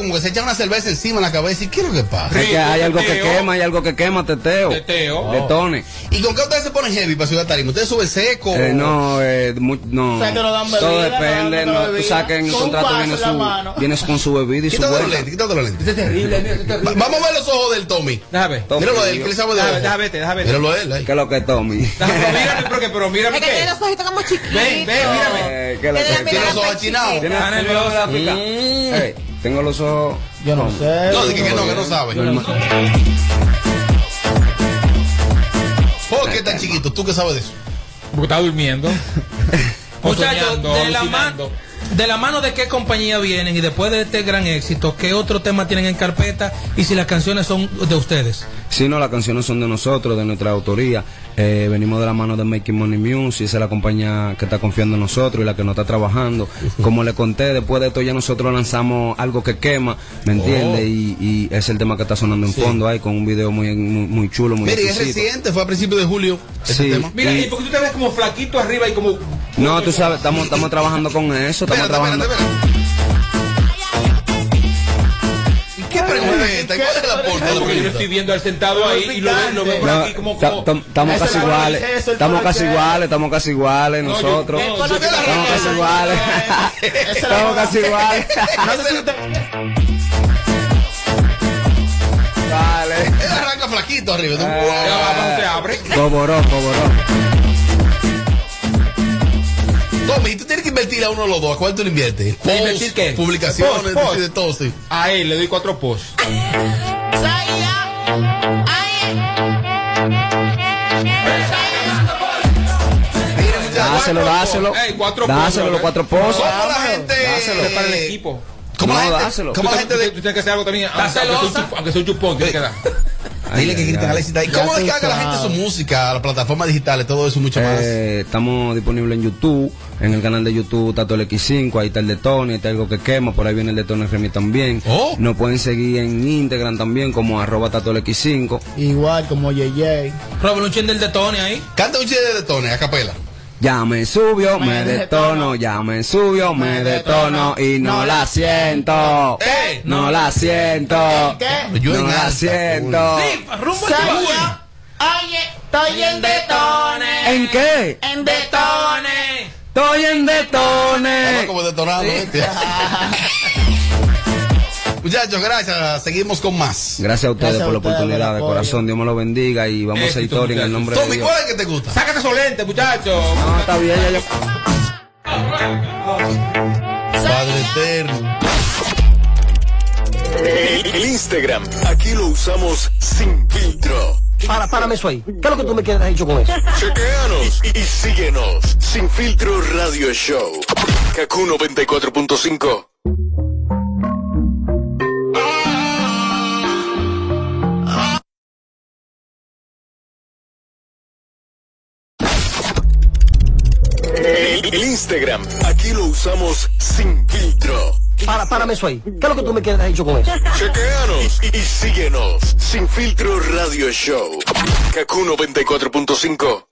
como que se echa una cerveza encima en la cabeza y ¿qué es lo que pasa? Es que hay algo que quema, hay algo que quema, teteo. Teteo. Detones. ¿Y con qué ustedes se ponen heavy para Ciudad Tarima? ¿Ustedes suben seco? Eh, no, eh, mu- no. O sea, que no dan Todo bebida, depende. no No, tú sabes que en el contrato viene en la su, mano. vienes con su bebida y su Quítate los vuelta. lentes, quítate los lentes. Es terrible, es terrible. Vamos a ver los ojos del Tommy. Déjame ver. Todo Míralo a él, que él sabe de Déjame, ojos. déjame verte, déjame. Míralo a él. ¿Qué es lo que Tommy? Déjame, pero mírame, porque, pero mírame Es que tiene los ojitos como chiquitos. Ven, ven, mírame. Eh, ¿qué es Tiene la Tiene los ojos tan achinados. chiquita. ¿Tienes Ah, el video gráfica? Tengo los ojos. Yo no sé. No, dije que no, que no sabe. Normal. ¿Por qué tan chiquito? ¿Tú qué sabes de eso? Porque está durmiendo. O Muchachos, soñando, de la, mano, de la mano de qué compañía vienen y después de este gran éxito, ¿qué otro tema tienen en carpeta y si las canciones son de ustedes? Si no, las canciones son de nosotros, de nuestra autoría. Eh, venimos de la mano de Making Money Music, esa es la compañía que está confiando en nosotros y la que nos está trabajando. Como le conté, después de esto ya nosotros lanzamos algo que quema, ¿me entiendes? Oh. Y, y es el tema que está sonando en fondo ahí, con un video muy, muy, muy chulo, muy Mire, y es reciente, fue a principios de julio. Sí. tema. Mira, Y- y porque tú te ves como flaquito arriba y como. No, tú sabes, estamos, estamos trabajando con eso, estamos Espérate, trabajando... espérate, espérate. ¿Y qué pregunta? ¿Cuál es la porta? Porque yo estoy viendo al sentado ahí y lo veo, lo veo por aquí como... ta- como- tam- Estamos casi iguales, estamos casi iguales, estamos casi iguales nosotros. Estamos casi iguales. Estamos casi iguales. Vale. Él arranca flaquito arriba. tú- Ya abajo se abre. Boboró, boboró. Tommy, tú tienes que invertir a uno de los dos. ¿A cuál tú le inviertes? Post, ¿Invertir qué? Publicaciones, Post, post. de todo, sí. A él le doy cuatro posts. Dáselo, dáselo. Ey, cuatro Dáselo pozos, los cuatro pozos. ¿Cómo la gente. Dáselo para el equipo. ¿Cómo No, la gente, dáselo. ¿cómo la gente Tú tienes que hacer algo también. Aunque sea un chup- aunque sea un chupón, tienes que dar. Dile que griten a la cita. ¿Y cómo descarga la gente su música, las plataformas digitales, todo eso y mucho más? Eh, estamos disponibles en YouTube, en el canal de YouTube Tato el X5, ahí está el de Tony, ahí está algo que quema, por ahí viene el de Tony Remy también. Oh. Nos pueden seguir en Instagram también como arroba Tato el X5. Igual como JJ. Robert, un chin del de Tony ahí. Canta un chiste de Tony a capela. Ya me subió, me Me detono, ya me subió, me detono y no la siento. ¡Eh! No la siento. ¿Qué? Yo No la siento. rumbo Saya. Oye, estoy en detones. ¿En qué? En detones. Estoy en Estaba detones. como. Muchachos, gracias. Seguimos con más. Gracias a ustedes Gracias a por la oportunidad, de corazón. Dios me lo bendiga y vamos a Éxito, historia en el nombre de Tommy, Dios. ¿cuál es que te gusta? Sácate esos lentes, muchachos. No, está bien, ya yo. Padre eterno. El, el Instagram, aquí lo usamos sin filtro. Para, párame eso ahí. ¿Qué es lo que tú me quieres hecho con eso? Chequeanos y, y síguenos. Sin filtro radio show. Kaku 94.5. Instagram, aquí lo usamos sin filtro. Para, párame eso ahí. ¿Qué es lo que tú me quieres hecho con eso? Chequeanos y, y síguenos. Sin filtro radio show. Kaku 94.5.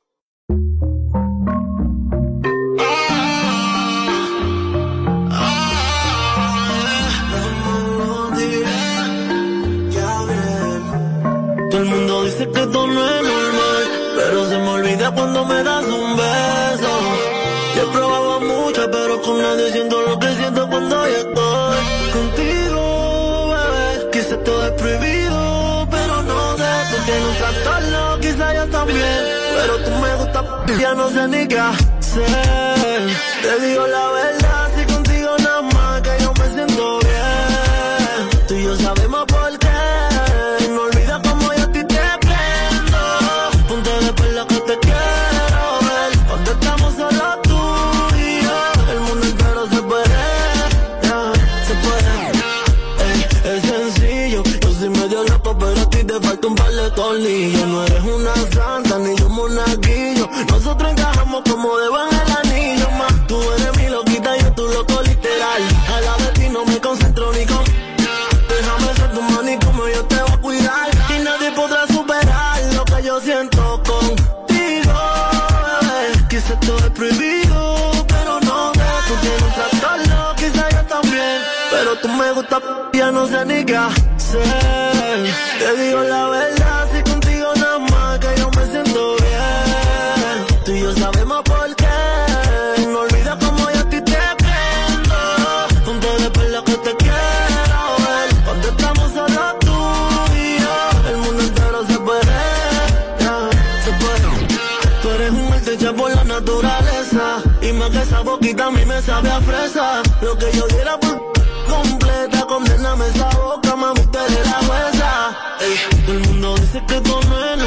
Todo el mundo dice que esto no es normal, pero se me olvida cuando me das un ya no sé ni qué hacer. Te digo la verdad, si contigo nada más que yo me siento bien. Tú y yo sabemos por qué. No olvidas como yo a ti te prendo. Ponte de perla que te quiero ver. Cuando estamos solo tú y yo, el mundo entero se puede. se puede. Es sencillo. Yo soy medio loco, pero a ti te falta un par de tornillos. No eres una santa ni yo monaguillo. Nosotros encajamos como de van el anillo. Más tú eres mi loquita, yo tu loco literal. A la de ti no me concentro ni con. Déjame ser tu mano y como yo te voy a cuidar. Y nadie podrá superar lo que yo siento contigo, bebé. Quizá todo es prohibido, pero no sé. Tú tienes un trastorno, quizá yo también. Pero tú me gustas, ya no sé ni qué hacer. Te digo la verdad, boquita a mí me sabe a fresa. Lo que yo diera por completa, condename esa boca, mami, te eres la jueza. Todo el mundo dice que es normal.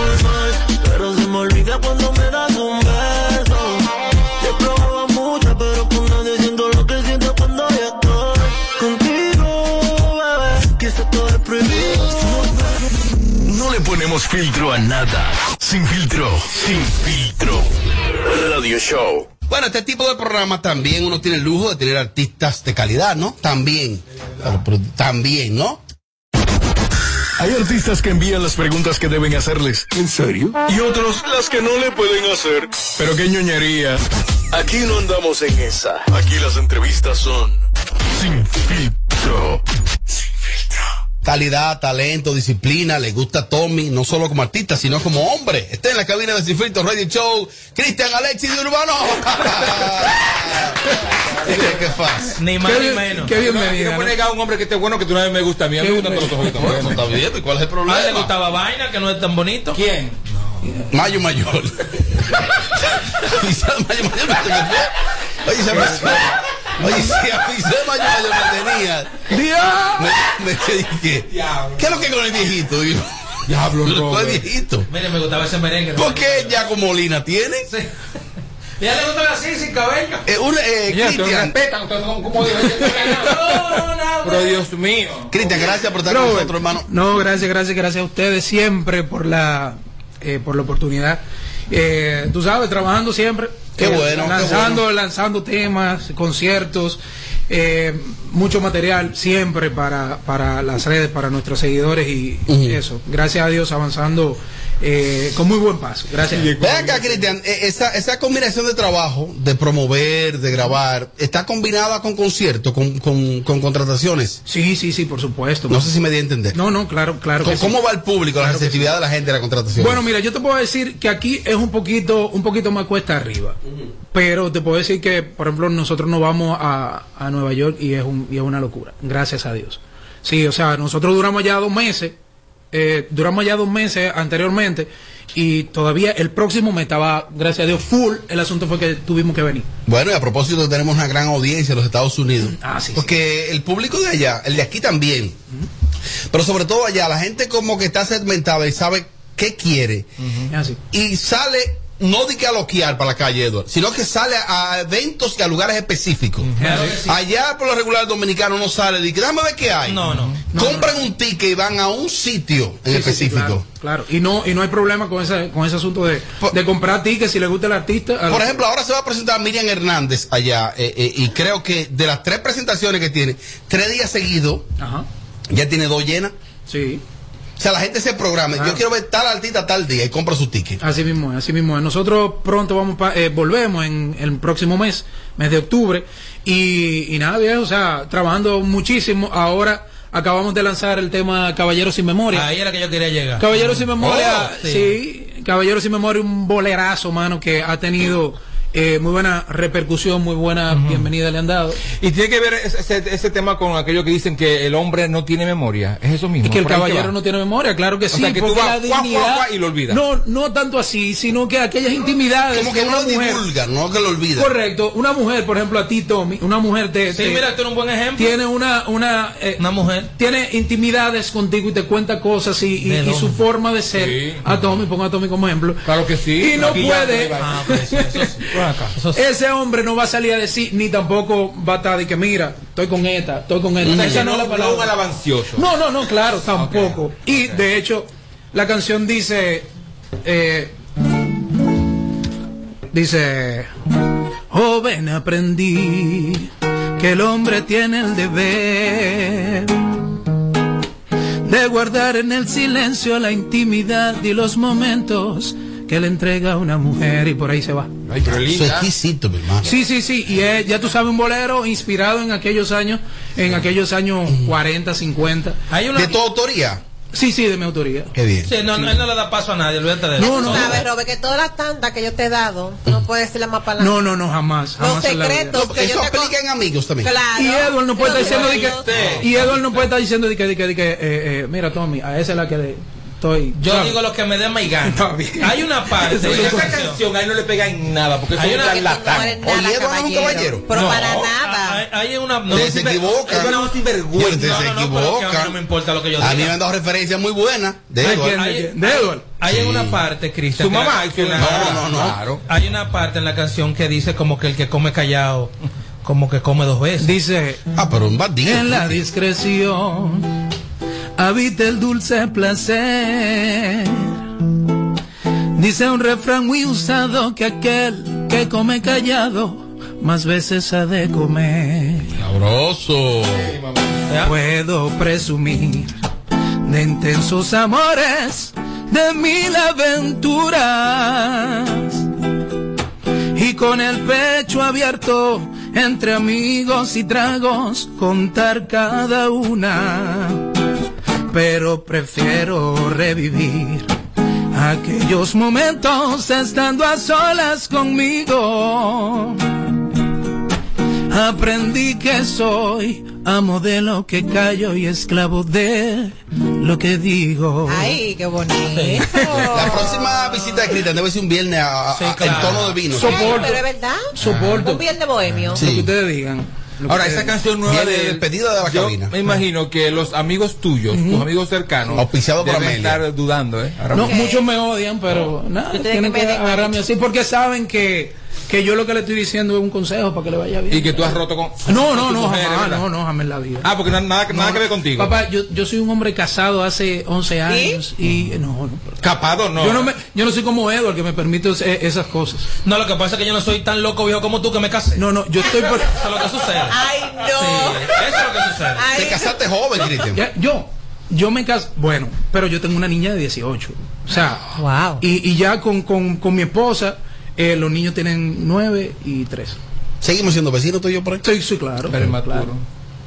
Pero se me olvida cuando me das un beso. Yo he probado muchas, pero con nadie siento lo que siento cuando yo estoy contigo, bebé. Quizá todo es prohibido. No le ponemos filtro a nada. Sin filtro. Sin filtro. Radio show. Bueno, este tipo de programa también uno tiene el lujo de tener artistas de calidad, ¿no? También. Pero- pero También, ¿no? Hay artistas que envían las preguntas que deben hacerles. ¿En serio? Y otros las que no le pueden hacer. Pero qué ñoñería. Aquí no andamos en esa. Aquí las entrevistas son sin filtro. Calidad, talento, disciplina, le gusta a Tommy, no solo como artista, sino como hombre. Está en la cabina de Filtro Radio Show, Cristian Alexis de Urbano. ¿Qué, qué pasa? Ni más ni menos. Qué bienvenido. No puede negar a un hombre que esté bueno que tú una vez me gusta a mí. A mí me gustan todos los ojitos. Bueno, está bien, ¿y cuál es el ¿A él le problema? gustaba vaina que no es tan bonito? ¿Quién? Mayo Mayor. Quizás Mayo Mayor. Oye, se me Oye, si a Mayo Mayor me tenía. Me, me dije, ¿qué es lo que con el viejito? Digo, Diablo, con el viejito. Mire, me gustaba ese merengue. ¿Por qué ya como Molina tiene? ¿Y a él le gustaba así, sin cabello? Eh, un, eh, Cristian, respetan, como Dios. Pero Dios mío. Cristian, gracias por estar con nosotros, hermano. No, gracias, gracias, gracias a ustedes siempre por la eh, por la oportunidad. Eh, tú sabes, trabajando siempre. Qué eh, bueno, qué Lanzando, bueno. lanzando temas, conciertos, eh, mucho material siempre para, para las redes, para nuestros seguidores y eso. Gracias a Dios avanzando eh, con muy buen paso. Gracias. Ve acá, Cristian, eh, esa, esa combinación de trabajo, de promover, de grabar, ¿está combinada con conciertos, con, con, con contrataciones? Sí, sí, sí, por supuesto. No sé si me di a entender. No, no, claro, claro. ¿Cómo, que sí. cómo va el público, la receptividad de la gente a la contratación? Bueno, mira, yo te puedo decir que aquí es un poquito, un poquito más cuesta arriba. Pero te puedo decir que, por ejemplo, nosotros nos vamos a, a Nueva York y es, un, y es una locura. Gracias a Dios. Sí, o sea, nosotros duramos ya dos meses. Eh, duramos ya dos meses anteriormente. Y todavía el próximo mes estaba, gracias a Dios, full. El asunto fue que tuvimos que venir. Bueno, y a propósito, tenemos una gran audiencia en los Estados Unidos. Ah, sí. Porque el público de allá, el de aquí también, pero sobre todo allá, la gente como que está segmentada y sabe qué quiere. Así. Y sale, no de que a loquear para la calle, Edward, sino que sale a eventos y a lugares específicos. Claro que sí. Allá, por lo regular, el dominicano no sale de que déjame ver qué hay. No, no. Compran un ticket y van a un sitio en Sí, sí, sí, específico. claro, claro. Y no, y no hay problema con ese, con ese asunto de, de comprar tickets si le gusta el artista. Por lo- ejemplo, ahora se va a presentar Miriam Hernández allá eh, eh, y creo que de las tres presentaciones que tiene, tres días seguidos, ya tiene dos llenas. Sí. O sea, la gente se programa. Yo quiero ver tal artista tal día y compra su ticket. Así mismo es, así mismo es. Nosotros pronto vamos pa- eh, volvemos en el próximo mes, mes de octubre, y, y nada, viejo, o sea, trabajando muchísimo. Ahora acabamos de lanzar el tema Caballeros sin Memoria. Ahí era que yo quería llegar. Caballeros sin Memoria, Oh, sí. Caballeros sin Memoria, un bolerazo, mano, que ha tenido eh, muy buena repercusión, muy buena bienvenida le han dado. Y tiene que ver ese, ese- ese tema con aquello que dicen que el hombre no tiene memoria. Es eso mismo. Y que el caballero no tiene memoria, claro que O sí. sea, que tú porque vas, la guau, dignidad- guau, y lo olvidas. No, no tanto así, sino que aquellas intimidades. Como que no lo mujer- divulga, no que lo olvida. Correcto, una mujer, por ejemplo, a ti, Tommy, una mujer te. Sí, te- mira, tú eres un buen ejemplo. Tiene una, una, eh, Una mujer. tiene intimidades contigo y te cuenta cosas y, y- Del y su forma de ser. Sí. A Tommy, pongo a Tommy como ejemplo. Claro que sí. Y no puede. Ese hombre no va a salir a decir, ni tampoco va a estar de que, mira, estoy con esta, estoy con esta. O sea, Esa que no no, es la no palabra. un alabancioso. No, no, no, claro, tampoco. Y de hecho, la canción dice, eh, dice, joven aprendí que el hombre tiene el deber de guardar en el silencio la intimidad y los momentos que le entrega a una mujer y por ahí se va. Ay, pero Eso es exquisito, mi hermano. Sí, sí, sí, y es, ya tú sabes, un bolero inspirado en aquellos años, en aquellos años 40, 50. Hay una. ¿De tu autoría? Sí, sí, de mi autoría. Qué bien. Sí, no, no, él no le da paso a nadie, olvídate de No, no, Tú sabes, Robert, que todas las tantas que yo te he dado, no puedes decirle más palabras. No, no, no, jamás. Los jamás vida. secretos que Eso yo te con- aplica en amigos también. Claro. Y Edward no puede estar diciendo de que, Usted. y Edward no puede estar diciendo de que, de que, de que, eh, eh, mira Tommy, a esa es la que le- estoy. Yo ¿sabes? digo lo que me dé más gana. Hay una parte la esa canción. canción ahí no le pega en nada, porque Hay una- un charlatán. No nada, Edward es un caballero. Pero No, para nada. Hay, hay una. No, se sinver- equivoca. Es una sinvergüenza. se No, mí equivoca. no me importa lo que yo diga. A mí me han dado referencias muy buenas de ¿De Edward. ¿De Hay- Sí. en una parte, Cristian. Su que la- mamá, que la- No, no, no. Claro. Hay una parte en la canción que dice como que el que come callado, como que come dos veces. Dice, Ah, pero un bandido. en la discreción habita el dulce placer. Dice un refrán muy usado que aquel que come callado más veces ha de comer. Sabroso. Puedo presumir de intensos amores, de mil aventuras. Y con el pecho abierto, entre amigos y tragos, contar cada una. Pero prefiero revivir aquellos momentos estando a solas conmigo. Aprendí que soy amo de lo que callo y esclavo de lo que digo. Ay, qué bonito. La próxima visita de Cristian debe ser un viernes a- a- a- en tono de vino. Ay, pero es verdad. Soporto. Un viernes bohemio. Lo que ustedes digan. Ahora, esa canción nueva de de despedida de la yo cabina. Me imagino que los amigos tuyos, tus amigos cercanos, Auspiciado por deben Amelia. estar dudando, ¿eh? Ahora No, muchos me odian, pero nada, Tú tienes tienen que agarrarme así porque saben que, que yo lo que le estoy diciendo es un consejo para que le vaya bien. Y que tú has roto con. No, no, no, mujer, jamás, no, no, jamás en la vida. Ah, porque na- nada, nada No, que ver contigo. Papá, yo, yo soy un hombre casado hace 11 años y, no, no, pero- Capado, no. Yo no, me, yo no soy como Edward que me permite esas cosas. No, lo que pasa es que yo no soy tan loco viejo como tú que me casé. No, no, yo estoy por... Eso es lo que sucede. Ay, no. Eso es lo que sucede. Ay, Te casaste joven, Cristian. Yo, yo me caso, bueno, pero yo tengo una niña de 18. O sea, Wow. y, y ya con, con, con mi esposa, eh, los niños tienen 9 y 3. Seguimos siendo vecinos tú y yo por ahí. Sí, sí, claro. Más claro.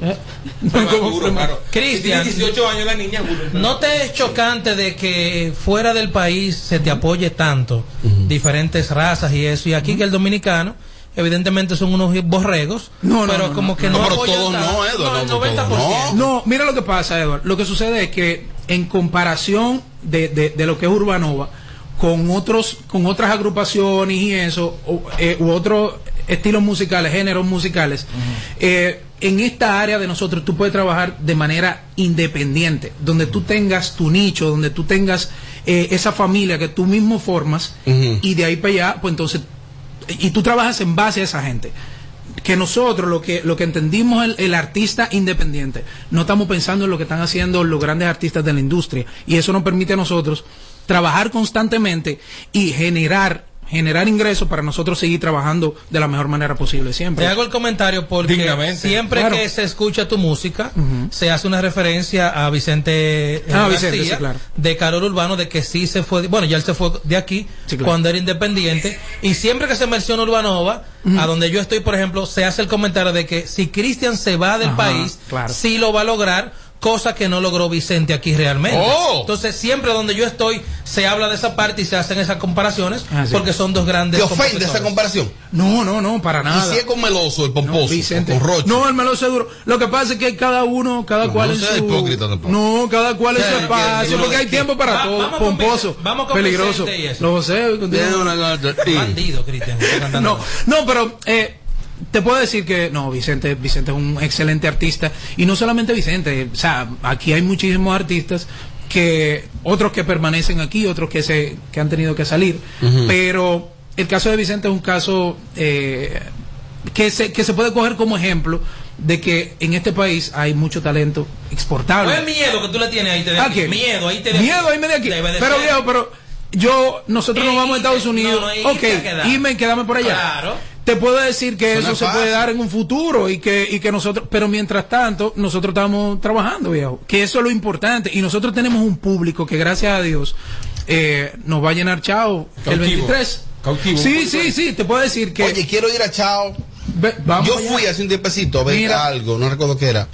Eh, Prematuro, claro. Cristian. Si tiene 18 años la niña, ¿No te es chocante de que fuera del país se te apoye tanto diferentes razas y eso? Y aquí que el dominicano, evidentemente son unos borregos, No, no, pero no, como no. que No, no, pero todos tanto. no, Eduardo, el no, todos 90%. No, mira lo que pasa, Edward. Lo que sucede es que en comparación de, de- de lo que es Urbanova, con otros, con otras agrupaciones y eso, o, eh, u otros estilos musicales, géneros musicales, eh, en esta área de nosotros tú puedes trabajar de manera independiente, donde tú tengas tu nicho, donde tú tengas eh, esa familia que tú mismo formas, y de ahí para allá, pues entonces, y tú trabajas en base a esa gente. Que nosotros lo que lo que entendimos el, el artista independiente no estamos pensando en lo que están haciendo los grandes artistas de la industria y eso nos permite a nosotros trabajar constantemente y generar generar ingresos para nosotros seguir trabajando de la mejor manera posible siempre Te hago el comentario porque Dignamente. siempre Claro. que se escucha tu música, se hace una referencia a Vicente, eh, Ah, Vicente, García, sí, claro. de Carol Urbano, de que sí se fue, bueno, ya él se fue de aquí Sí, claro. cuando era independiente, y siempre que se menciona Urbanova, a donde yo estoy, por ejemplo, se hace el comentario de que si Cristian se va del Ajá, país, sí lo va a lograr, cosa que no logró Vicente aquí realmente. Oh. Entonces, siempre donde yo estoy, se habla de esa parte y se hacen esas comparaciones, Ah, sí. porque son dos grandes ¿Te ofende esa comparación? no no no para nada Y si es con Meloso, el pomposo, No, Vicente. con. No, el meloso es duro. Lo que pasa es que cada uno, cada No, cual no en su. hipócrita tampoco. No, cada cual en Sí, su que- espacio, que- porque hay que- tiempo para Va- todo. vamos con Pomposo, Vicente, vamos con peligroso. Lo sé. Sí. Bandido, Cristian. No, no, pero eh, te puedo decir que no, Vicente, Vicente es un excelente artista y no solamente Vicente, o sea, aquí hay muchísimos artistas que otros que permanecen aquí, otros que se que han tenido que salir, pero el caso de Vicente es un caso eh, que se que se puede coger como ejemplo de que en este país hay mucho talento exportable. No es miedo que tú le tienes ahí te de ¿A aquí. Miedo, ahí te de Miedo, ahí me de aquí. Debe de Pero ser. viejo, pero yo, nosotros nos vamos a Estados Unidos. no, no, ahí ok, y me quedame por allá. Claro. Te puedo decir que Eso se puede dar en un futuro y que, y que nosotros, pero mientras tanto, nosotros estamos trabajando, viejo. Que eso es lo importante. Y nosotros tenemos un público que, gracias a Dios, eh, nos va a llenar chao el Cautivo. 23. Cautivo. Sí, sí, sí, te puedo decir que. Oye, quiero ir a Chao. ve- vamos Yo allá. fui hace un tiempecito a ver Mira. algo, no recuerdo qué era.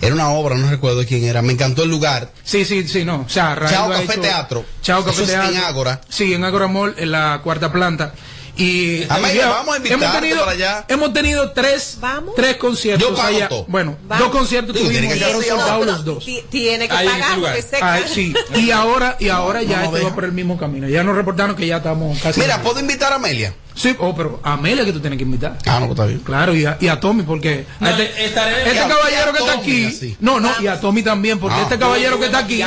Era una obra, no recuerdo quién era. Me encantó el lugar. Sí, sí, sí, no. O sea, Rael Chao Café hecho- Teatro. Chao Café Eso es Teatro. en Ágora. Sí, en Ágora Mall, en la cuarta planta. Y Amelia, ya, vamos a hemos tenido, para allá. Hemos tenido tres, Vamos. tres conciertos Yo pago allá. todo. Bueno, Vamos. dos conciertos Digo, tiene tuvimos que no, los dos. Ti- Tiene que Ahí en ese pagar lugar. porque se sí. Y ahora, y ahora ya No, esto deja. va por el mismo camino. Ya nos reportaron que ya estamos casi. Mira, ¿puedo invitar a Amelia? Sí, oh, pero a Amelia que tú tienes que invitar. Ah, no, pues está bien. Claro, y a, y a Tommy, porque No, a este, este caballero que está aquí. así. No, no, y a Tommy también, porque Ah. este caballero que está aquí.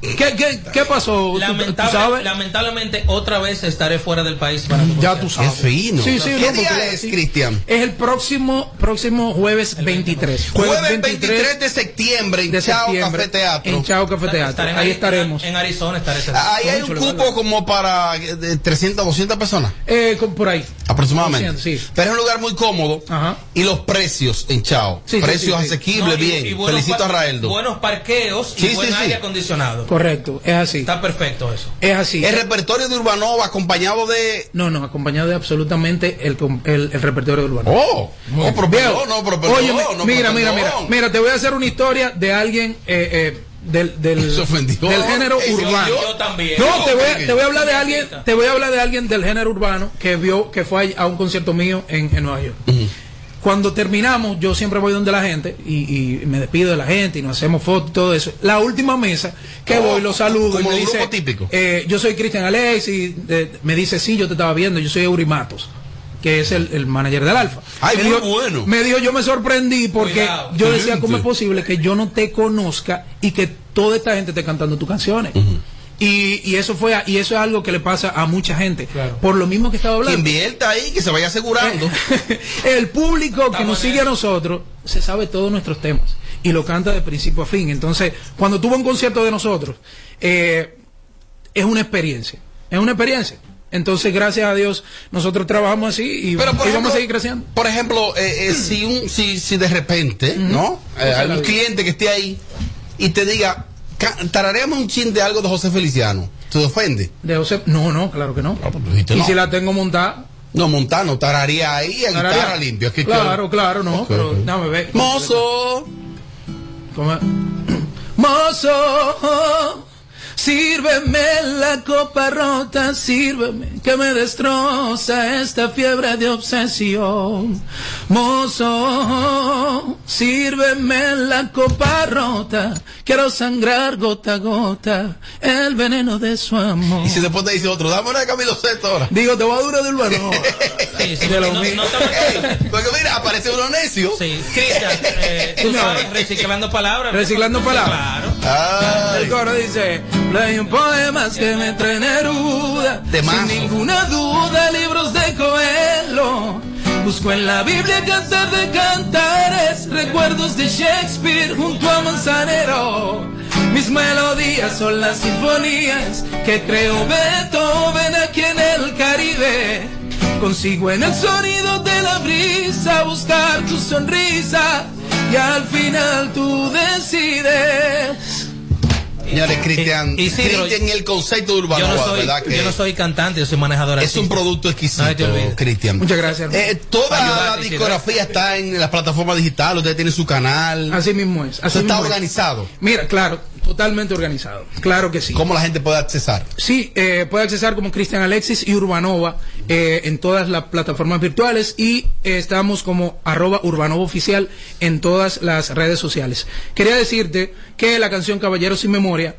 ¿Qué, qué, qué pasó? ¿Tú- tú Lamentable- sabes? lamentablemente, otra vez estaré fuera del país para tu Ya concierto. tú sabes. Qué fino. Sí, sí, ¿Qué no, día es. Cristian? Es el próximo próximo jueves 23. Jueves 23 de septiembre en de Chao septiembre, Café Teatro. En Chao Café Teatro. Ahí estaremos. En Arizona estaré ese Ahí hay un cupo como para eh, de 300, 200 personas. Eh, por ahí. Aproximadamente. 200, sí. Pero es un lugar muy cómodo. Ajá. Y los precios en Chao. Sí, precios sí, sí. asequibles, No, y- bien. y buenos Felicito a Raeldo. Buenos parqueos Sí, y buen sí, sí. aire acondicionado. Correcto, es así. Está perfecto eso. Es así. El repertorio de Urbanova acompañado de. No, no, acompañado de absolutamente el, com- el, el repertorio urbano. Oh, oh, pero Viejo, perdón, no, pero óyeme, no, mira, pero mira, mira, mira, te voy a hacer una historia de alguien eh, eh, del, del, del género Ey, urbano. Yo también. No, te voy, a, te voy a hablar de alguien, te voy a hablar de alguien del género urbano que vio, que fue a a un concierto mío en, en Nueva York. Cuando terminamos, yo siempre voy donde la gente y, y me despido de la gente y nos hacemos fotos y todo eso. La última mesa que voy, lo saludo y como me los dice, típicos. eh, yo soy Cristian Alex y eh, me dice, sí, yo te estaba viendo, yo soy Eurimatos, que es el, el manager del Alfa. Ay, me muy dijo, bueno. Me dijo, yo me sorprendí porque Cuidado. yo decía. ¿cómo es posible que yo no te conozca y que toda esta gente esté cantando tus canciones? Y, y eso fue y eso es algo que le pasa a mucha gente por lo mismo que estaba Que hablando invierta ahí, que se vaya asegurando. el público que nos sigue a nosotros se sabe todos nuestros temas y lo canta de principio a fin. Entonces, cuando tuvo un concierto de nosotros, eh, es una experiencia. Es una experiencia. Entonces, gracias a Dios, nosotros trabajamos así y, Pero, y ejemplo, vamos a seguir creciendo. Por ejemplo, eh, eh, si, un, si, si de repente, ¿no? Eh, hay la un vida. cliente que esté ahí y te diga, "Ca- tarareame un chin de algo de José Feliciano. ¿Te ofende? De José- no, no, claro que no. dijiste y no. si la tengo montada. No, Montano, tararía ahí a Tararía. guitarra limpia. que- Claro, claro, no, Ok, pero ok. dame ver. Mozo. Mozo, sírveme la copa rota, sírveme que me destroza esta fiebre de obsesión. Mozo, sírveme la copa rota, quiero sangrar gota a gota el veneno de su amor. Y si después te dice otro, dame una de Camilo Sesto ahora. Digo, te voy a durar de urbano. de lo mío. Porque mira, aparece uno necio. Sí, Cristian, eh, tú sabes, reciclando palabras. Reciclando palabras. Claro. El coro dice, leí poemas que me traen Neruda, Temazo. sin ninguna duda, libros de Coelho. Busco en la Biblia cantar de cantares, recuerdos de Shakespeare junto a Manzanero. Mis melodías son las sinfonías que creó Beethoven aquí en el Caribe. Consigo en el sonido de la brisa buscar tu sonrisa y al final tú decides. Señores, Cristian, Isidro, Cristian el concepto de Yo Urbanova, no, soy, ¿verdad? Que yo no soy cantante, yo soy manejador es un producto No exquisito, olvide. Cristian. Muchas gracias. Eh, toda Ayudar, la discografía está en las plataformas digitales, usted tiene su canal. Así mismo es. Así Eso está es. organizado. Mira, claro, totalmente organizado. Claro que sí. ¿Cómo la gente puede accesar? Sí, eh, puede accesar como Cristian Alexis y Urbanova eh, en todas las plataformas virtuales y eh, estamos como arroba Urbanova Oficial en todas las redes sociales. Quería decirte que la canción Caballeros sin Memoria,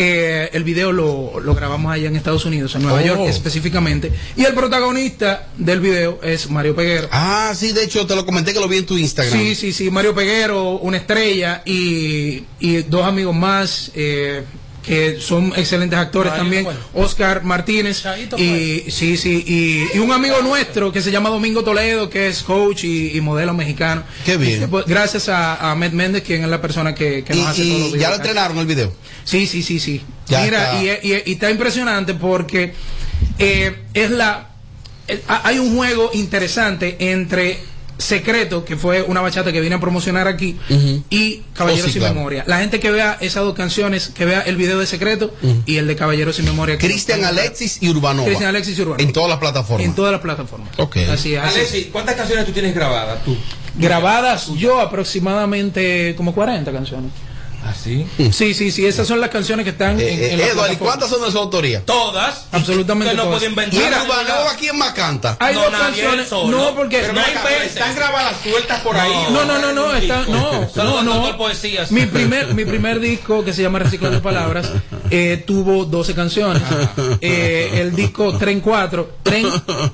eh, el video lo, lo grabamos allá en Estados Unidos, en Nueva Oh. York específicamente, y el protagonista del video es Mario Peguero. Ah, sí, de hecho te lo comenté que lo vi en tu Instagram. Sí, sí, sí, Mario Peguero, una estrella y, y dos amigos más eh, que son excelentes actores también, bueno. Oscar Martínez y sí, sí, y, y un amigo nuestro que se llama Domingo Toledo, que es coach y, y modelo mexicano. Qué bien. Este, pues, Gracias a, a Ahmed Méndez, quien es la persona que, que nos Y, hace y todos los ya videos. lo entrenaron el video. Sí, sí, sí, sí. Ya Mira, está. Y, y- y está impresionante porque eh, es la eh, ha- hay un juego interesante entre Secreto, que fue una bachata que vine a promocionar aquí, y Caballeros Oh, sí, sin claro. Memoria. La gente que vea esas dos canciones, que vea el video de Secreto y el de Caballeros sin Memoria. Cristian Alexis y Urbanova. Cristian Alexis y Urbanova. En todas las plataformas. En todas las plataformas. Ok. Así es. así es. Alexi, ¿cuántas canciones tú tienes grabadas tú? Grabadas yo aproximadamente como 40 canciones. ¿Así? Sí, sí, sí, esas son las canciones que están en, Eh, en la Edward, ¿y cuántas son de su autoría? Todas. Absolutamente Que no todas. Mira, ¿quién más canta? Hay No, dos canciones. solo. No, porque Pero no no hay inventes. Están grabadas sueltas por ahí. No, no, no, no, está, no, no, no. poesías. Mi primer, mi primer disco que se llama Reciclando Palabras eh, tuvo 12 canciones. Eh, el disco Tren 4, Tren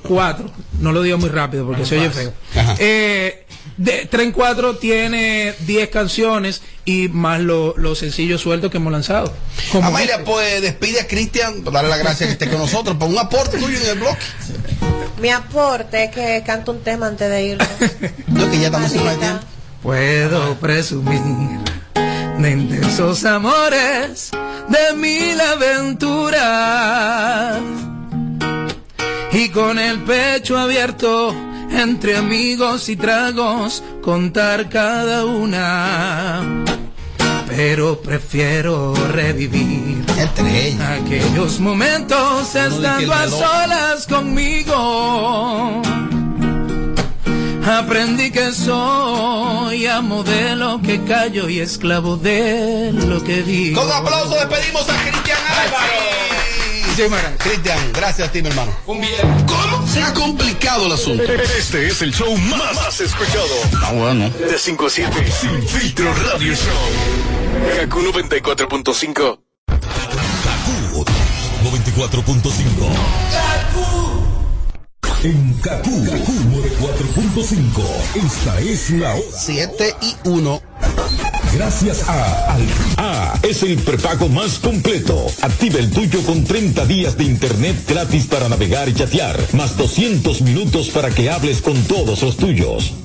4, no lo digo muy rápido porque se oye feo. Eh, de, Tren 4 tiene 10 canciones y más lo- los sencillos sueltos que hemos lanzado. Como Amalia, este. pues despide a Cristian, darle las gracias que esté con nosotros por un aporte tuyo en el bloque. Mi aporte es que canto un tema antes de irme. Yo que ya estamos encima de tiempo. Puedo presumir de intensos amores, de mil aventuras. Y con el pecho abierto, entre amigos y tragos, contar cada una. pero prefiero revivir aquellos momentos di que el estando a solas conmigo. Aprendí que soy amo de lo que callo y esclavo de lo que digo. Con aplauso despedimos a Cristian Álvaro. Cristian, gracias a ti, mi hermano. Un bien. ¿Cómo se ha complicado el asunto? Este es el show más, más escuchado. Ah, bueno. De 5 a 7. Sin filtro radio show. Kaku 94.5. 94.5. En Kaku, 94.5. Esta es la hora. 7 y 1. Gracias a Al A es el prepago más completo. Activa el tuyo con 30 días de internet gratis para navegar y chatear, más 200 minutos para que hables con todos los tuyos.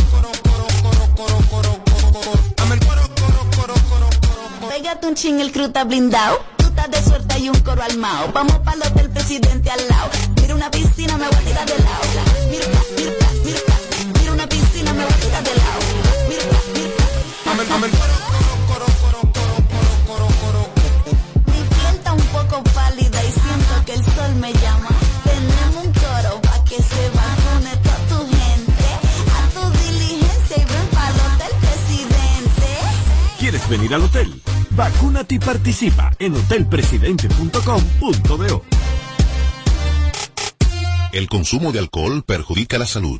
un ching, el crew está blindado. Tú estás de suerte y un coro armado. Vamos para el hotel presidente al lado. Mira una piscina, me voy a tirar de lado. Mira, mira, mira, mira una piscina, me voy a tirar de lado. Mira, mira. Mi piel está un poco pálida y siento que el sol me llama. Tenemos un coro pa' que se vacune toda tu gente. A tu diligencia y ven para el hotel presidente. ¿Quieres venir al hotel? Vacúnate y participa en hotelpresidente.com.do. El consumo de alcohol perjudica la salud.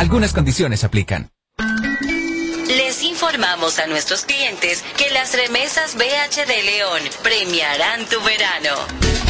Algunas condiciones aplican. Les informamos a nuestros clientes que las remesas BH de León premiarán tu verano.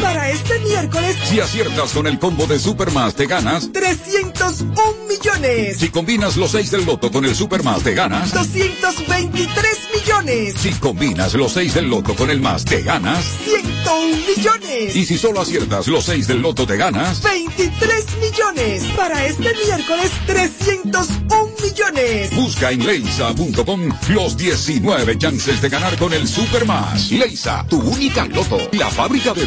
Para este miércoles, Si aciertas con el combo de Supermas, te ganas. 301 millones. Si combinas los 6 del loto con el Supermas, te ganas. 223 millones. Si combinas los 6 del loto con el más, te ganas. 101 millones. Y si solo aciertas los 6 del loto, te ganas. 23 millones. Para este miércoles, 301 millones. Busca en leisa.com los 19 chances de ganar con el Supermas. Leisa, tu única loto, la fábrica de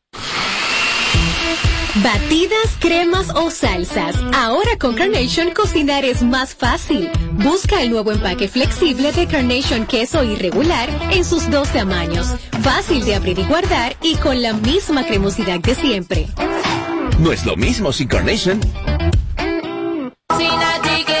Batidas, cremas o salsas. Ahora con Carnation cocinar es más fácil. Busca el nuevo empaque flexible de Carnation queso irregular en sus dos tamaños. Fácil de abrir y guardar y con la misma cremosidad de siempre. No es lo mismo sin Carnation. Esto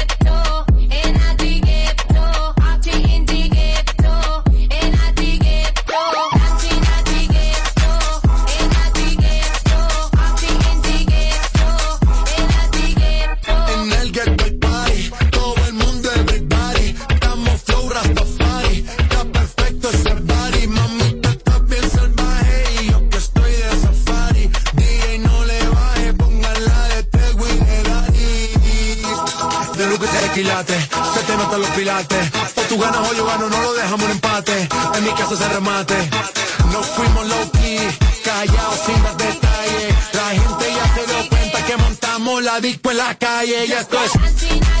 Los pilates. O tú ganas o yo gano, no lo dejamos en empate. En mi casa se remate. No fuimos low key, callados sin dar detalles. La gente ya se dio cuenta que montamos la disco en la calle. Y esto es.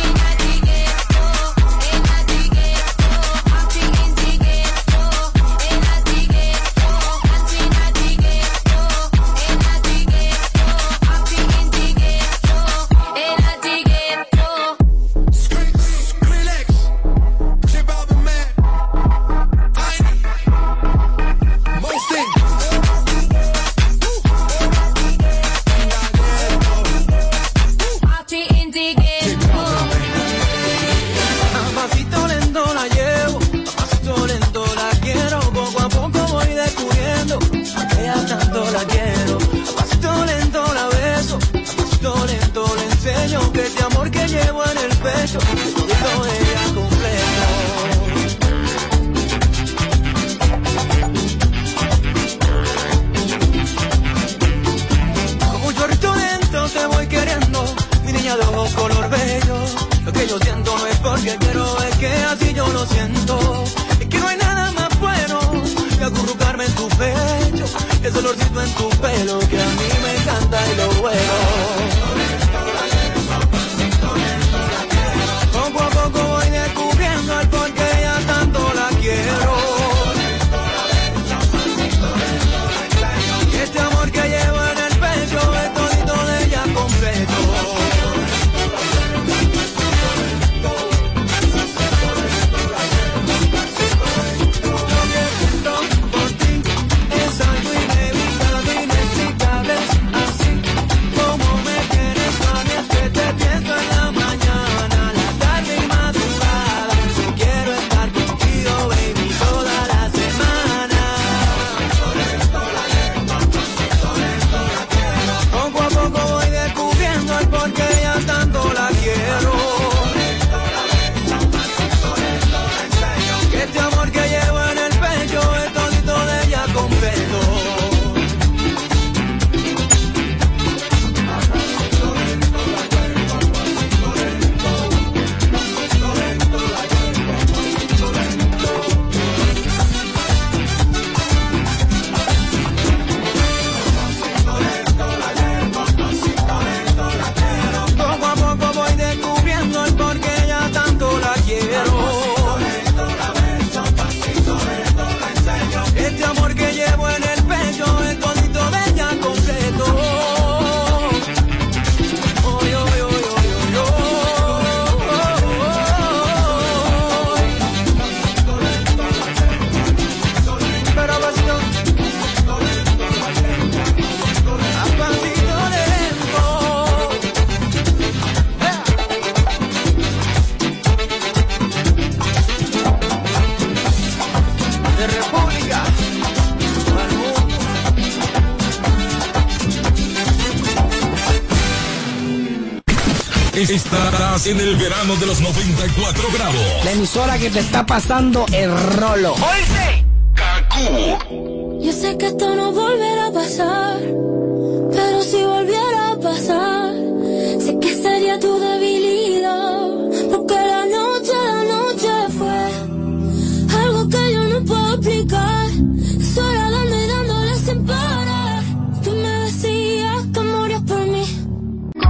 Estás en el verano de los 94 grados. La emisora que te está pasando el rolo. Yo sé que esto no volverá a pasar,